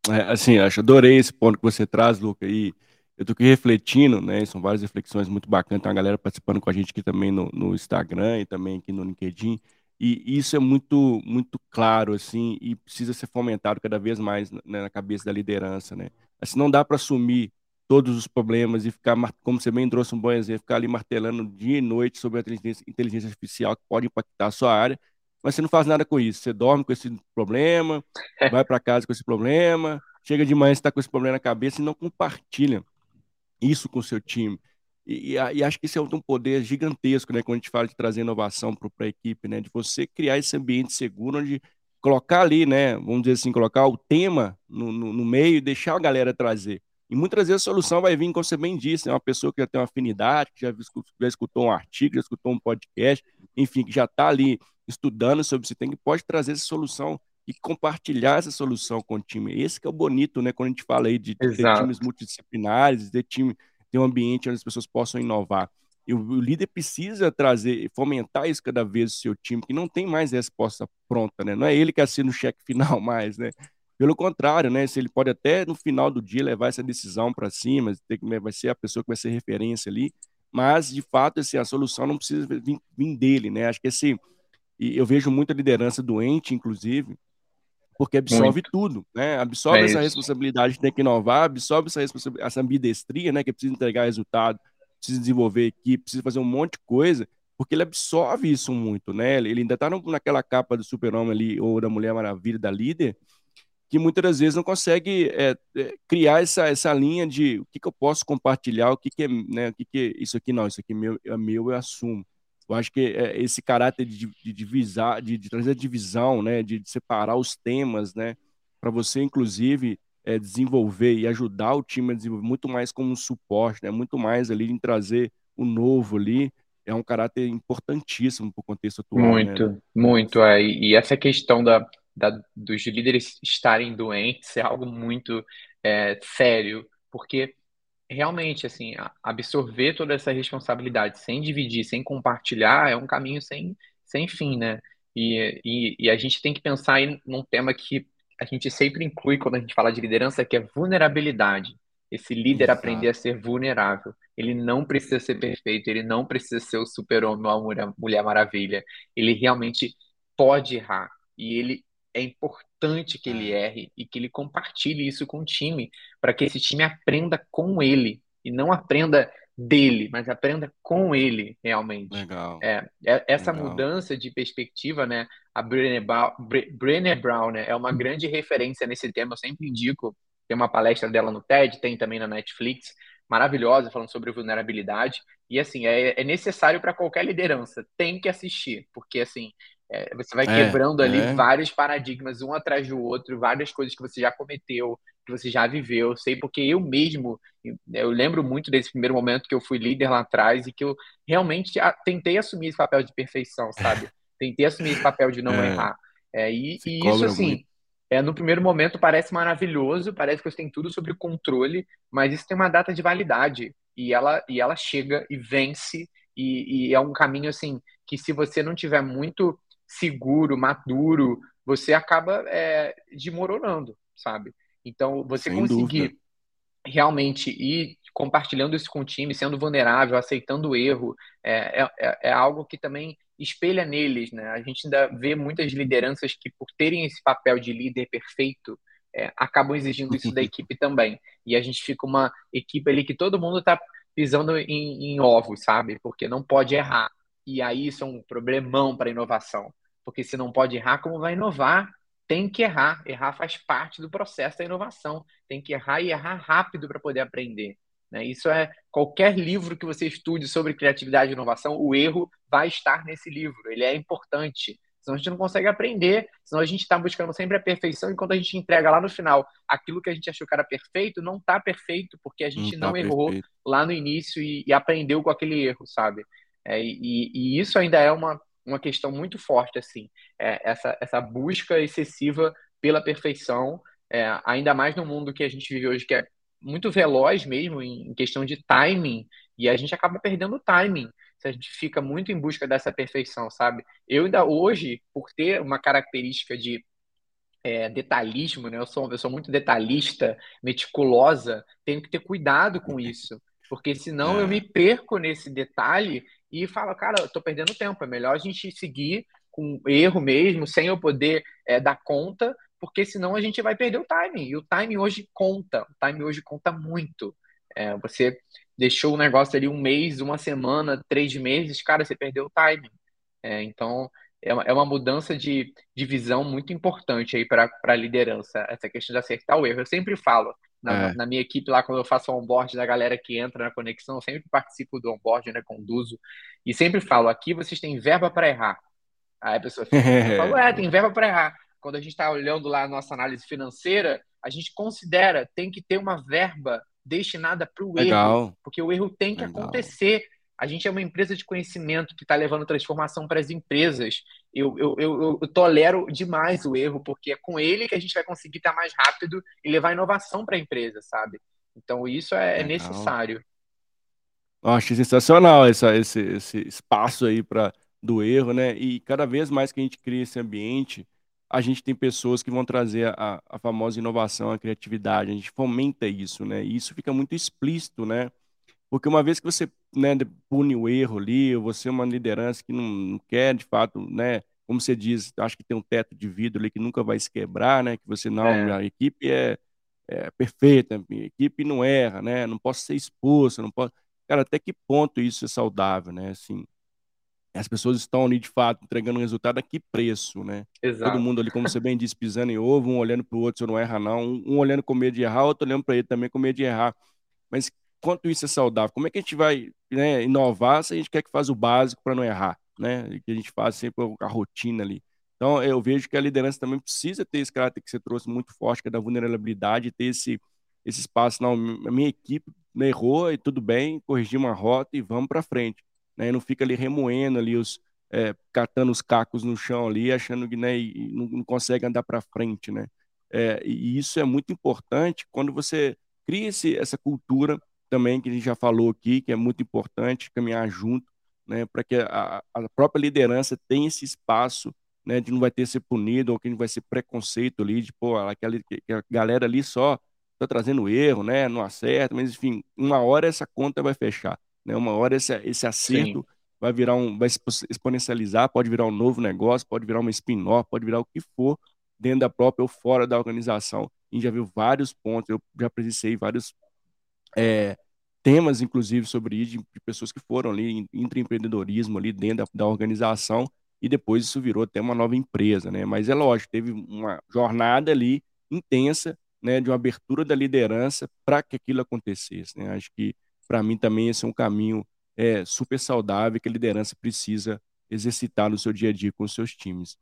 É, assim, acho, adorei esse ponto que você traz, Luca, e eu tô aqui refletindo, né? São várias reflexões muito bacanas. Tem uma galera participando com a gente aqui também no, no Instagram e também aqui no LinkedIn. E isso é muito, muito claro, assim, e precisa ser fomentado cada vez mais né, na cabeça da liderança, né? Assim, não dá para assumir todos os problemas e ficar, como você bem trouxe um bom exemplo, ficar ali martelando dia e noite sobre a inteligência, inteligência artificial que pode impactar a sua área, mas você não faz nada com isso. Você dorme com esse problema, [laughs] vai para casa com esse problema, chega de manhã, você está com esse problema na cabeça e não compartilha isso com o seu time. E, e, e, acho que isso é um poder gigantesco, né? Quando a gente fala de trazer inovação para a equipe, né? De você criar esse ambiente seguro onde colocar ali, né? Vamos dizer assim, colocar o tema no, no, no meio e deixar a galera trazer. E muitas vezes a solução vai vir, como você bem disse, é uma pessoa que já tem uma afinidade, que já, já escutou um artigo, já escutou um podcast, enfim, que já está ali estudando sobre esse tema, que pode trazer essa solução e compartilhar essa solução com o time. Esse que é o bonito, né? Quando a gente fala aí de, de ter times multidisciplinares, de time, ter um ambiente onde as pessoas possam inovar. E o, o, líder precisa trazer, fomentar isso cada vez no seu time, que não tem mais resposta pronta, né? Não é ele que assina o cheque [laughs] final mais, né? Pelo contrário, né? Se ele pode até no final do dia levar essa decisão para cima, vai ser a pessoa que vai ser referência ali, mas de fato assim, a solução não precisa vir, vir dele, né? Acho que esse e eu vejo muita liderança doente, inclusive, porque absorve Muito. tudo, né? Absorve é essa isso. responsabilidade de ter que inovar, absorve essa, essa ambidestria, né? Que precisa entregar resultado, precisa desenvolver equipe, precisa fazer um monte de coisa, porque ele absorve isso muito, né? Ele ainda tá naquela capa do super-homem ali, ou da Mulher Maravilha, da líder, que muitas das vezes não consegue é, é, criar essa, essa linha de o que, que eu posso compartilhar, o que, que é, né? O que, que é, isso aqui não, isso aqui é meu, é meu eu assumo. Eu acho que é, esse caráter de, de divisar, de, de trazer divisão, né, de, de, separar os temas, né, para você inclusive é, desenvolver e ajudar o time a desenvolver muito mais como um suporte, né, muito mais ali em trazer o novo ali. é um caráter importantíssimo para o contexto atual. Muito, né? muito. É. E essa questão da, da, dos líderes estarem doentes é algo muito é, sério, porque realmente, assim, absorver toda essa responsabilidade sem dividir, sem compartilhar, é um caminho sem, sem fim, né? E, e, e a gente tem que pensar em num tema que a gente sempre inclui quando a gente fala de liderança, que é vulnerabilidade. Esse líder Exato. aprender a ser vulnerável. Ele não precisa ser perfeito, ele não precisa ser o super-homem ou a mulher, mulher Maravilha. Ele realmente pode errar. E ele é importante que ele é. erre e que ele compartilhe isso com o time, para que esse time aprenda com ele e não aprenda dele, mas aprenda com ele realmente. Legal. É, é essa Legal. mudança de perspectiva, né? A Brené Brown, Brené Brown né, é uma grande referência nesse tema. Eu sempre indico. Tem uma palestra dela no TED, tem também na Netflix, maravilhosa, falando sobre vulnerabilidade. E assim, é, é necessário para qualquer liderança. Tem que assistir, porque assim, é, você vai é, quebrando ali é. vários paradigmas, um atrás do outro, várias coisas que você já cometeu, que você já viveu. Sei porque eu mesmo, eu lembro muito desse primeiro momento que eu fui líder lá atrás e que eu realmente tentei assumir esse papel de perfeição, sabe? [laughs] Tentei assumir esse papel de não é. errar. É, e, e isso, assim, é, no primeiro momento parece maravilhoso, parece que você tem tudo sob controle, mas isso tem uma data de validade. E ela, e ela chega e vence, e, e é um caminho, assim, que se você não tiver muito seguro, maduro, você acaba é, desmoronando, sabe? Então, você Sem conseguir dúvida. realmente ir compartilhando isso com o time, sendo vulnerável, aceitando o erro, é, é, é, algo que também espelha neles, né? A gente ainda vê muitas lideranças que, por terem esse papel de líder perfeito, é, acabam exigindo isso da [laughs] equipe também. E a gente fica uma equipe ali que todo mundo está pisando em, em ovos, sabe? Porque não pode errar. E aí isso é um problemão para a inovação. Porque se não pode errar, como vai inovar? Tem que errar. Errar faz parte do processo da inovação. Tem que errar e errar rápido para poder aprender. Né? Isso é qualquer livro que você estude sobre criatividade e inovação, o erro vai estar nesse livro. Ele é importante. Senão a gente não consegue aprender, senão a gente está buscando sempre a perfeição, enquanto a gente entrega lá no final aquilo que a gente achou que era perfeito, não está perfeito, porque a gente não, não tá errou perfeito. lá no início e, e, aprendeu com aquele erro, sabe? É, e, e, isso ainda é uma, uma questão muito forte, assim, é, essa, essa busca excessiva pela perfeição, é, ainda mais no mundo que a gente vive hoje, que é muito veloz mesmo, em, questão de timing, e a gente acaba perdendo o timing se a gente fica muito em busca dessa perfeição, sabe? Eu ainda hoje, por ter uma característica de é, detalhismo, né? Eu sou uma pessoa muito detalhista, meticulosa, tenho que ter cuidado com isso, porque senão é. eu me perco nesse detalhe e fala, cara, eu tô perdendo tempo, é melhor a gente seguir com erro mesmo, sem eu poder é, dar conta, porque senão a gente vai perder o timing. E o timing hoje conta, o timing hoje conta muito. É, você deixou o negócio ali um mês, uma semana, três meses, cara, você perdeu o timing. É, então, é uma, é uma mudança de, de visão muito importante aí para a liderança, essa questão de acertar o erro. Eu sempre falo, na, é. na, minha equipe lá, quando eu faço o onboard da galera que entra na conexão, eu sempre participo do onboard, né, conduzo, e sempre falo, aqui vocês têm verba para errar. Aí a pessoa falo, é, tem verba para errar. Quando a gente está olhando lá a nossa análise financeira, a gente considera, tem que ter uma verba destinada para o erro, porque o erro tem que Legal. acontecer. A gente é uma empresa de conhecimento que está levando transformação para as empresas. Eu, eu, eu, eu, tolero demais o erro, porque é com ele que a gente vai conseguir estar mais rápido e levar inovação para a empresa, sabe? Então, isso é, é necessário. Eu acho sensacional essa, esse, esse espaço aí para do erro, né? E cada vez mais que a gente cria esse ambiente, a gente tem pessoas que vão trazer a, a famosa inovação, a criatividade. A gente fomenta isso, né? E isso fica muito explícito, né? Porque uma vez que você né, pune o erro ali, você é uma liderança que não, não quer, de fato, né? Como você diz, acho que tem um teto de vidro ali que nunca vai se quebrar, né? Que você, não, é. a equipe é, é perfeita, a equipe não erra, né? Não posso ser expulso, não posso... Cara, até que ponto isso é saudável, né? Assim, as pessoas estão ali, de fato, entregando um resultado a que preço, né? Exato. Todo mundo ali, como você bem disse, pisando em ovo, um olhando para o outro se não erra não, um, um olhando com medo de errar, outro olhando para ele também com medo de errar. Mas quanto isso é saudável? Como é que a gente vai né, inovar se a gente quer que faça o básico para não errar, né? Que a gente faz sempre a rotina ali. Então, eu vejo que a liderança também precisa ter esse caráter que você trouxe muito forte, que é da vulnerabilidade, ter esse, esse espaço. Não, a minha equipe errou e tudo bem, corrigir uma rota e vamos para frente. né? Não fica ali remoendo ali os é, catando os cacos no chão ali, achando que né, não, não consegue andar para frente, né? É, e isso é muito importante quando você cria esse, essa cultura também que a gente já falou aqui, que é muito importante caminhar junto, né, para que a, a, própria liderança tenha esse espaço, né, de não vai ter ser punido ou que não vai ser preconceito ali, de pô, aquela que a galera ali só está trazendo erro, né, não acerta, mas enfim, uma hora essa conta vai fechar, né, uma hora esse, esse acerto Sim. vai virar um, vai exponencializar, pode virar um novo negócio, pode virar uma spin-off, pode virar o que for dentro da própria ou fora da organização. A gente já viu vários pontos, eu já presenciei vários é, temas, inclusive, sobre isso, de, pessoas que foram ali, intraempreendedorismo ali dentro da, da, organização, e depois isso virou até uma nova empresa, né? Mas é lógico, teve uma jornada ali intensa, né, de uma abertura da liderança para que aquilo acontecesse, né? Acho que, para mim, também esse é um caminho é, super saudável que a liderança precisa exercitar no seu dia a dia com os seus times.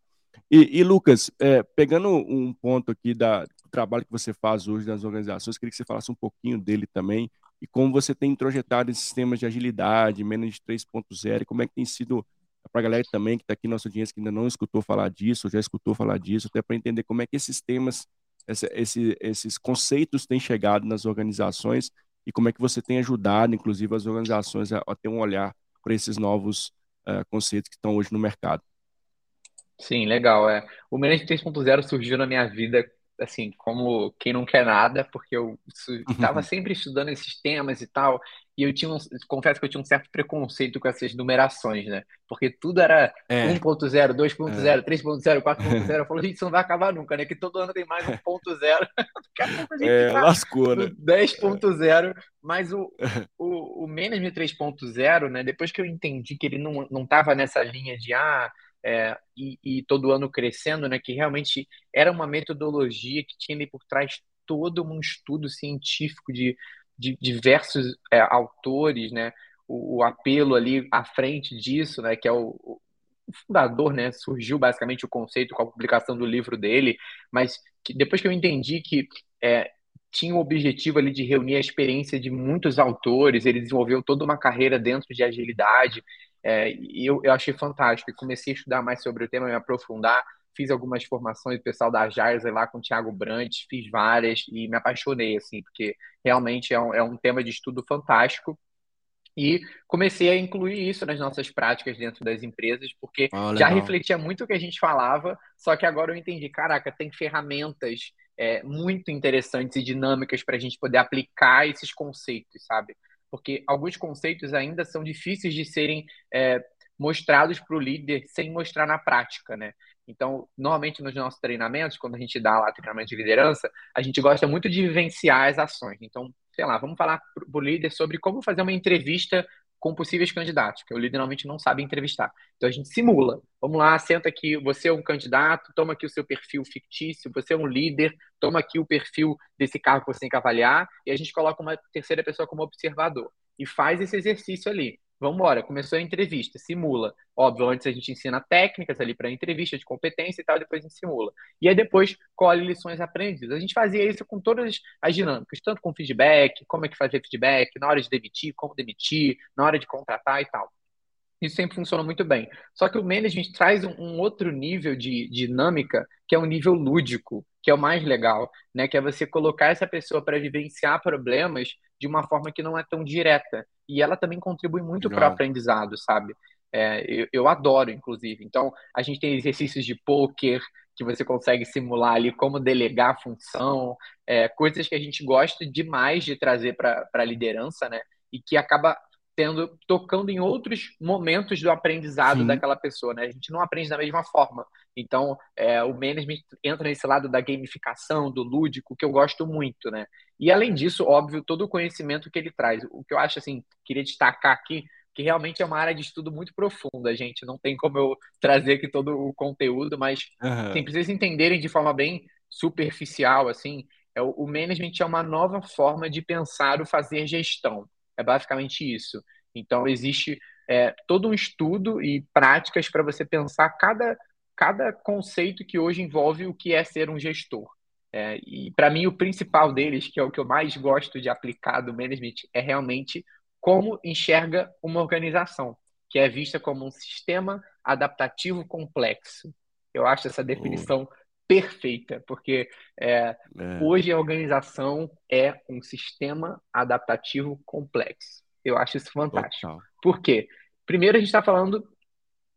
E, e Lucas, é, pegando um ponto aqui da, do trabalho que você faz hoje nas organizações, queria que você falasse um pouquinho dele também e como você tem introjetado esses sistemas de agilidade, Manage 3.0, e como é que tem sido para a galera também que está aqui nossa audiência que ainda não escutou falar disso, já escutou falar disso, até para entender como é que esses temas, esse, esses conceitos têm chegado nas organizações e como é que você tem ajudado, inclusive, as organizações a, a ter um olhar para esses novos uh, conceitos que estão hoje no mercado. Sim, legal. É. O Management 3.0 surgiu na minha vida, assim, como quem não quer nada, porque eu estava sempre estudando esses temas e tal, e eu tinha um, confesso que eu tinha um certo preconceito com essas numerações, né? Porque tudo era é. 1.0, 2.0, é. 3.0, 4.0. [laughs] Eu falo, gente, isso não vai acabar nunca, né? Que todo ano tem mais 1.0. [laughs] é, tá lascou, né? 10.0. Mas o, o, o Management 3.0, né? Depois que eu entendi que ele não, não tava nessa linha de, ah, é, e, e, todo ano crescendo, né, que realmente era uma metodologia que tinha ali por trás todo um estudo científico de, de diversos é, autores, né, o, o, apelo ali à frente disso, né, que é o, o, fundador, né, surgiu basicamente o conceito com a publicação do livro dele, mas que, depois que eu entendi que é, tinha o objetivo ali de reunir a experiência de muitos autores, ele desenvolveu toda uma carreira dentro de agilidade, é, e eu, eu achei fantástico. E comecei a estudar mais sobre o tema, me aprofundar. Fiz algumas formações do pessoal da Agile lá com o Thiago Brandt, fiz várias e me apaixonei, assim, porque realmente é um, é um tema de estudo fantástico. E comecei a incluir isso nas nossas práticas dentro das empresas, porque oh, já refletia muito o que a gente falava, só que agora eu entendi, caraca, tem ferramentas é, muito interessantes e dinâmicas para a gente poder aplicar esses conceitos, sabe? Porque alguns conceitos ainda são difíceis de serem é, mostrados para o líder sem mostrar na prática, né? Então, normalmente nos nossos treinamentos, quando a gente dá lá treinamento de liderança, a gente gosta muito de vivenciar as ações. Então, sei lá, vamos falar para o líder sobre como fazer uma entrevista com possíveis candidatos, que o líder normalmente não sabe entrevistar. Então a gente simula. Vamos lá, senta aqui, você é um candidato, toma aqui o seu perfil fictício, você é um líder, toma aqui o perfil desse cargo que você tem que avaliar, e a gente coloca uma terceira pessoa como observador. E faz esse exercício ali. Vamos embora, começou a entrevista, simula. Óbvio, antes a gente ensina técnicas ali para entrevista de competência e tal, depois a gente simula. E aí depois colhe lições aprendidas. A gente fazia isso com todas as dinâmicas, tanto com feedback, como é que fazer feedback, na hora de demitir, como demitir, na hora de contratar e tal. Isso sempre funciona muito bem. Só que o management traz um, um outro nível de, de dinâmica, que é um nível lúdico, que é o mais legal, né? Que é você colocar essa pessoa para vivenciar problemas de uma forma que não é tão direta. E ela também contribui muito para o aprendizado, sabe? É, eu, eu, adoro, inclusive. Então, a gente tem exercícios de poker que você consegue simular ali como delegar a função, é, coisas que a gente gosta demais de trazer para a liderança, né? E que acaba tendo tocando em outros momentos do aprendizado Sim. daquela pessoa, né? A gente não aprende da mesma forma. Então, é, o management entra nesse lado da gamificação, do lúdico, que eu gosto muito, né? E além disso, óbvio, todo o conhecimento que ele traz. O que eu acho assim, queria destacar aqui, que realmente é uma área de estudo muito profunda, gente. Não tem como eu trazer aqui todo o conteúdo, mas uhum. assim, vocês entenderem de forma bem superficial, assim, é, o management é uma nova forma de pensar o fazer gestão. É basicamente isso. Então, existe é, todo um estudo e práticas para você pensar cada, cada conceito que hoje envolve o que é ser um gestor. É, e para mim, o principal deles, que é o que eu mais gosto de aplicar do management, é realmente como enxerga uma organização. que é vista como um sistema adaptativo complexo. Eu acho essa definição perfeita, porque é, é. hoje a organização é um sistema adaptativo complexo. Eu acho isso fantástico. Total. Por quê? Primeiro, a gente está falando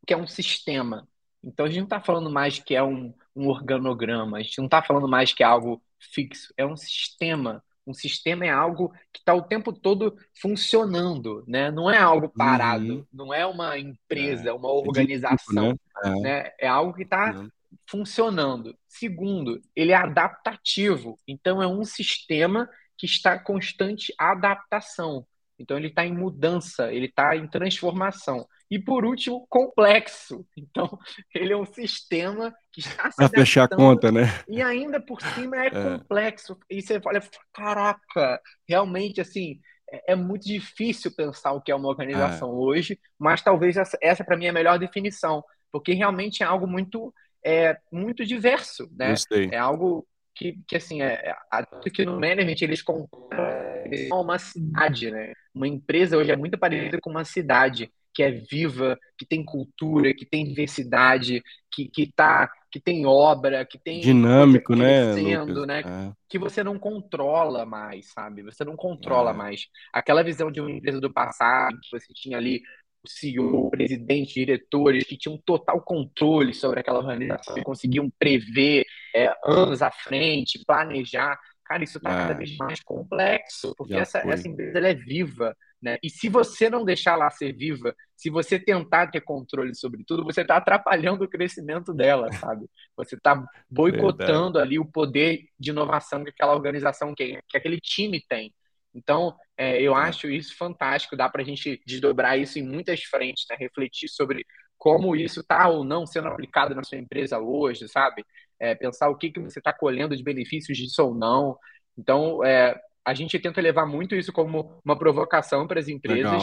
que é um sistema. Então, a gente não está falando mais que é um, um organograma, a gente não está falando mais que é algo fixo, é um sistema. Um sistema é algo que está o tempo todo funcionando, né? Não é algo parado, uhum. não é uma empresa, é. uma organização, é, né? né? é algo que está uhum. Funcionando. Segundo, ele é adaptativo, então é um sistema que está em constante adaptação. Então ele está em mudança, ele está em transformação. E por último, complexo. Então, [laughs] ele é um sistema que está se Para fechar a conta, né? E ainda por cima é, [laughs] é. complexo. E você fala, caraca, realmente assim, é, é muito difícil pensar o que é uma organização é. hoje, mas talvez essa, essa para mim é a melhor definição, porque realmente é algo muito é muito diverso, né? É algo que, que assim, é, é que no management eles comparam uma cidade, né? Uma empresa hoje é muito parecida com uma cidade que é viva, que tem cultura, que tem diversidade, que, que, tá, que tem obra, que tem dinâmico, né, Lucas? né? É. Que você não controla mais, sabe? Você não controla é. mais. Aquela visão de uma empresa do passado, que você tinha ali o CEO, o presidente, diretores que tinham total controle sobre aquela organização, conseguiam prever é, anos à frente, planejar. Cara, isso está cada vez mais complexo, porque essa, essa empresa é viva. Né? E se você não deixar ela ser viva, se você tentar ter controle sobre tudo, você está atrapalhando o crescimento dela, sabe? Você está boicotando Verdade. ali o poder de inovação que aquela organização, que, que aquele time tem. Então, é, eu é. acho isso fantástico, dá para a gente desdobrar isso em muitas frentes, né? refletir sobre como isso está ou não sendo aplicado na sua empresa hoje, sabe? É, pensar o que, que você está colhendo de benefícios disso ou não. Então, é, a gente tenta levar muito isso como uma provocação para as empresas,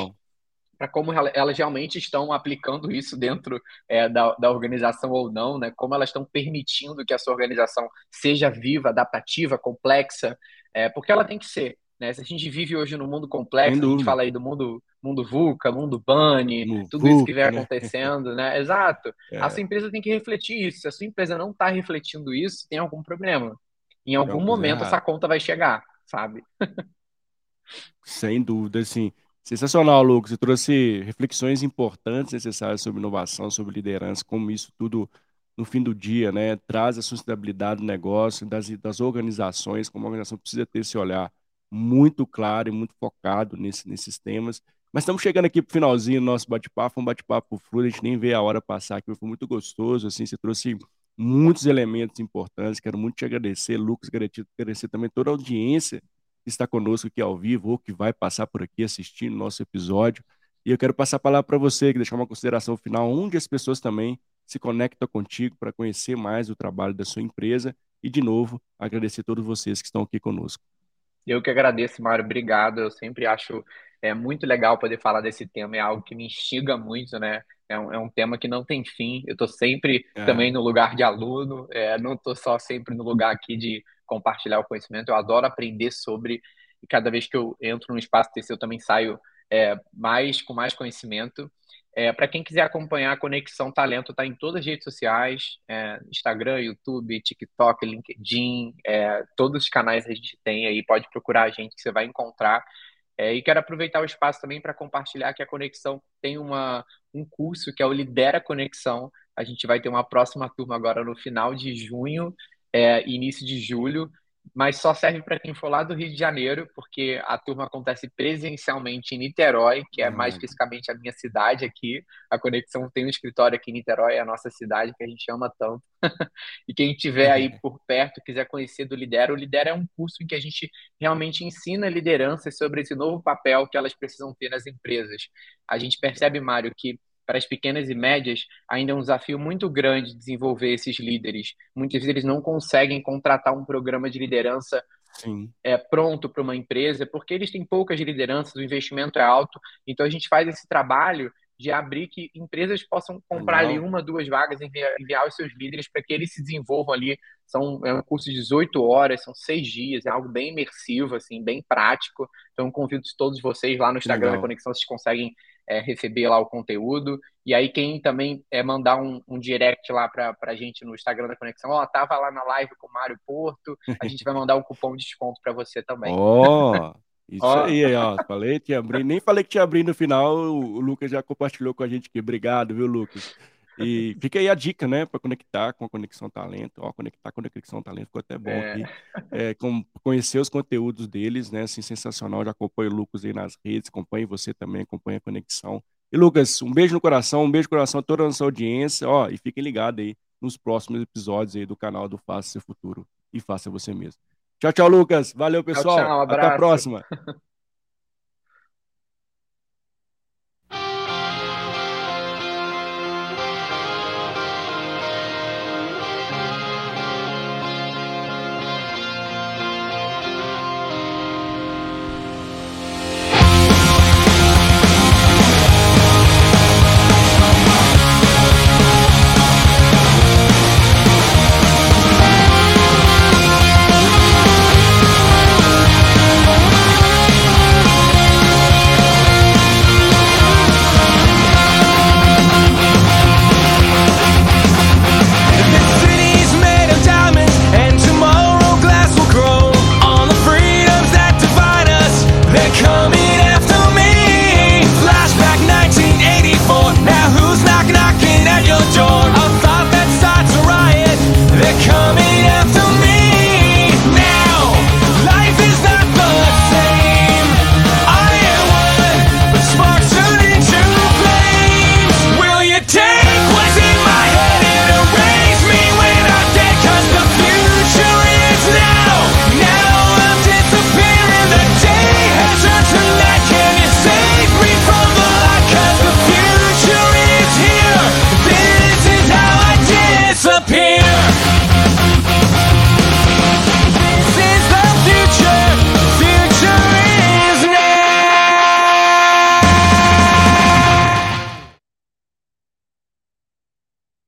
para como elas realmente estão aplicando isso dentro é, da, da organização ou não, né? como elas estão permitindo que a sua organização seja viva, adaptativa, complexa, é, porque ela tem que ser. Né? Se a gente vive hoje no mundo complexo, a gente fala aí do mundo, mundo VUCA, mundo BANI, tudo VUCA, isso que vem né? acontecendo, né? Exato. É. A sua empresa tem que refletir isso. Se a sua empresa não está refletindo isso, tem algum problema. Em algum momento essa conta vai chegar sabe? Sem dúvida, assim. Sensacional, Lucas. Você trouxe reflexões importantes necessárias sobre inovação, sobre liderança, como isso tudo, no fim do dia, né, traz a sustentabilidade do negócio, das, das organizações, como a organização precisa ter esse olhar muito claro e muito focado nesse, nesses temas. Mas estamos chegando aqui para o finalzinho do nosso bate-papo, um bate-papo fluido, a gente nem vê a hora passar aqui, foi muito gostoso, assim, você trouxe muitos elementos importantes. Quero muito te agradecer, Lucas, agradecer também toda a audiência que está conosco aqui ao vivo ou que vai passar por aqui assistindo nosso episódio. E eu quero passar a palavra para você, que deixar uma consideração final, onde as pessoas também se conectam contigo para conhecer mais o trabalho da sua empresa. E, de novo, agradecer a todos vocês que estão aqui conosco. Eu que agradeço, Mário. Obrigado. Eu sempre acho é muito legal poder falar desse tema. É algo que me instiga muito, né? É um, é um tema que não tem fim. Eu estou sempre é. também no lugar de aluno, é, não estou só sempre no lugar aqui de compartilhar o conhecimento. Eu adoro aprender sobre, e cada vez que eu entro no espaço TC, eu também saio é, mais com mais conhecimento. É, Para quem quiser acompanhar a Conexão Talento, está em todas as redes sociais: é, Instagram, YouTube, TikTok, LinkedIn, é, todos os canais a gente tem aí. Pode procurar a gente que você vai encontrar. É, e quero aproveitar o espaço também para compartilhar que a Conexão tem uma, um curso que é o Lidera Conexão. A gente vai ter uma próxima turma agora no final de junho, é, início de julho, mas só serve para quem for lá do Rio de Janeiro, porque a turma acontece presencialmente em Niterói, que é mais uhum. especificamente a minha cidade aqui. A Conexão tem um escritório aqui em Niterói, é a nossa cidade que a gente ama tanto. [laughs] e quem estiver aí uhum. por perto, quiser conhecer do Lidera, o Lidera é um curso em que a gente realmente ensina lideranças sobre esse novo papel que elas precisam ter nas empresas. A gente percebe, Mário, que para as pequenas e médias, ainda é um desafio muito grande desenvolver esses líderes. Muitas vezes eles não conseguem contratar um programa de liderança Sim. É, pronto para uma empresa, porque eles têm poucas lideranças, o investimento é alto. Então a gente faz esse trabalho de abrir que empresas possam comprar ali uma, duas vagas, enviar, enviar os seus líderes para que eles se desenvolvam ali. São, é um curso de 18 horas, são seis dias, é algo bem imersivo, assim, bem prático. Então, convido todos vocês lá no Instagram Legal. da Conexão, vocês conseguem é, receber lá o conteúdo. E aí, quem também é mandar um, um direct lá para a gente no Instagram da Conexão, ó, tava lá na live com o Mário Porto, a gente vai mandar um cupom de desconto para você também. Ó, oh, isso oh. aí, ó. Falei que tinha abrir, nem falei que tinha abrir no final, o Lucas já compartilhou com a gente aqui. Obrigado, viu, Lucas? E fica aí a dica, né, para conectar com a Conexão Talento. Ó, conectar com a Conexão Talento ficou até bom é. aqui. É, com, conhecer os conteúdos deles, né, assim, sensacional. Já acompanho o Lucas aí nas redes, acompanhe você também, acompanha a Conexão. E Lucas, um beijo no coração, um beijo no coração a toda a nossa audiência, ó, e fiquem ligados aí nos próximos episódios aí do canal do Faça Seu Futuro e Faça Você Mesmo. Tchau, tchau, Lucas. Valeu, pessoal. Tchau, tchau, um Até a próxima. [laughs]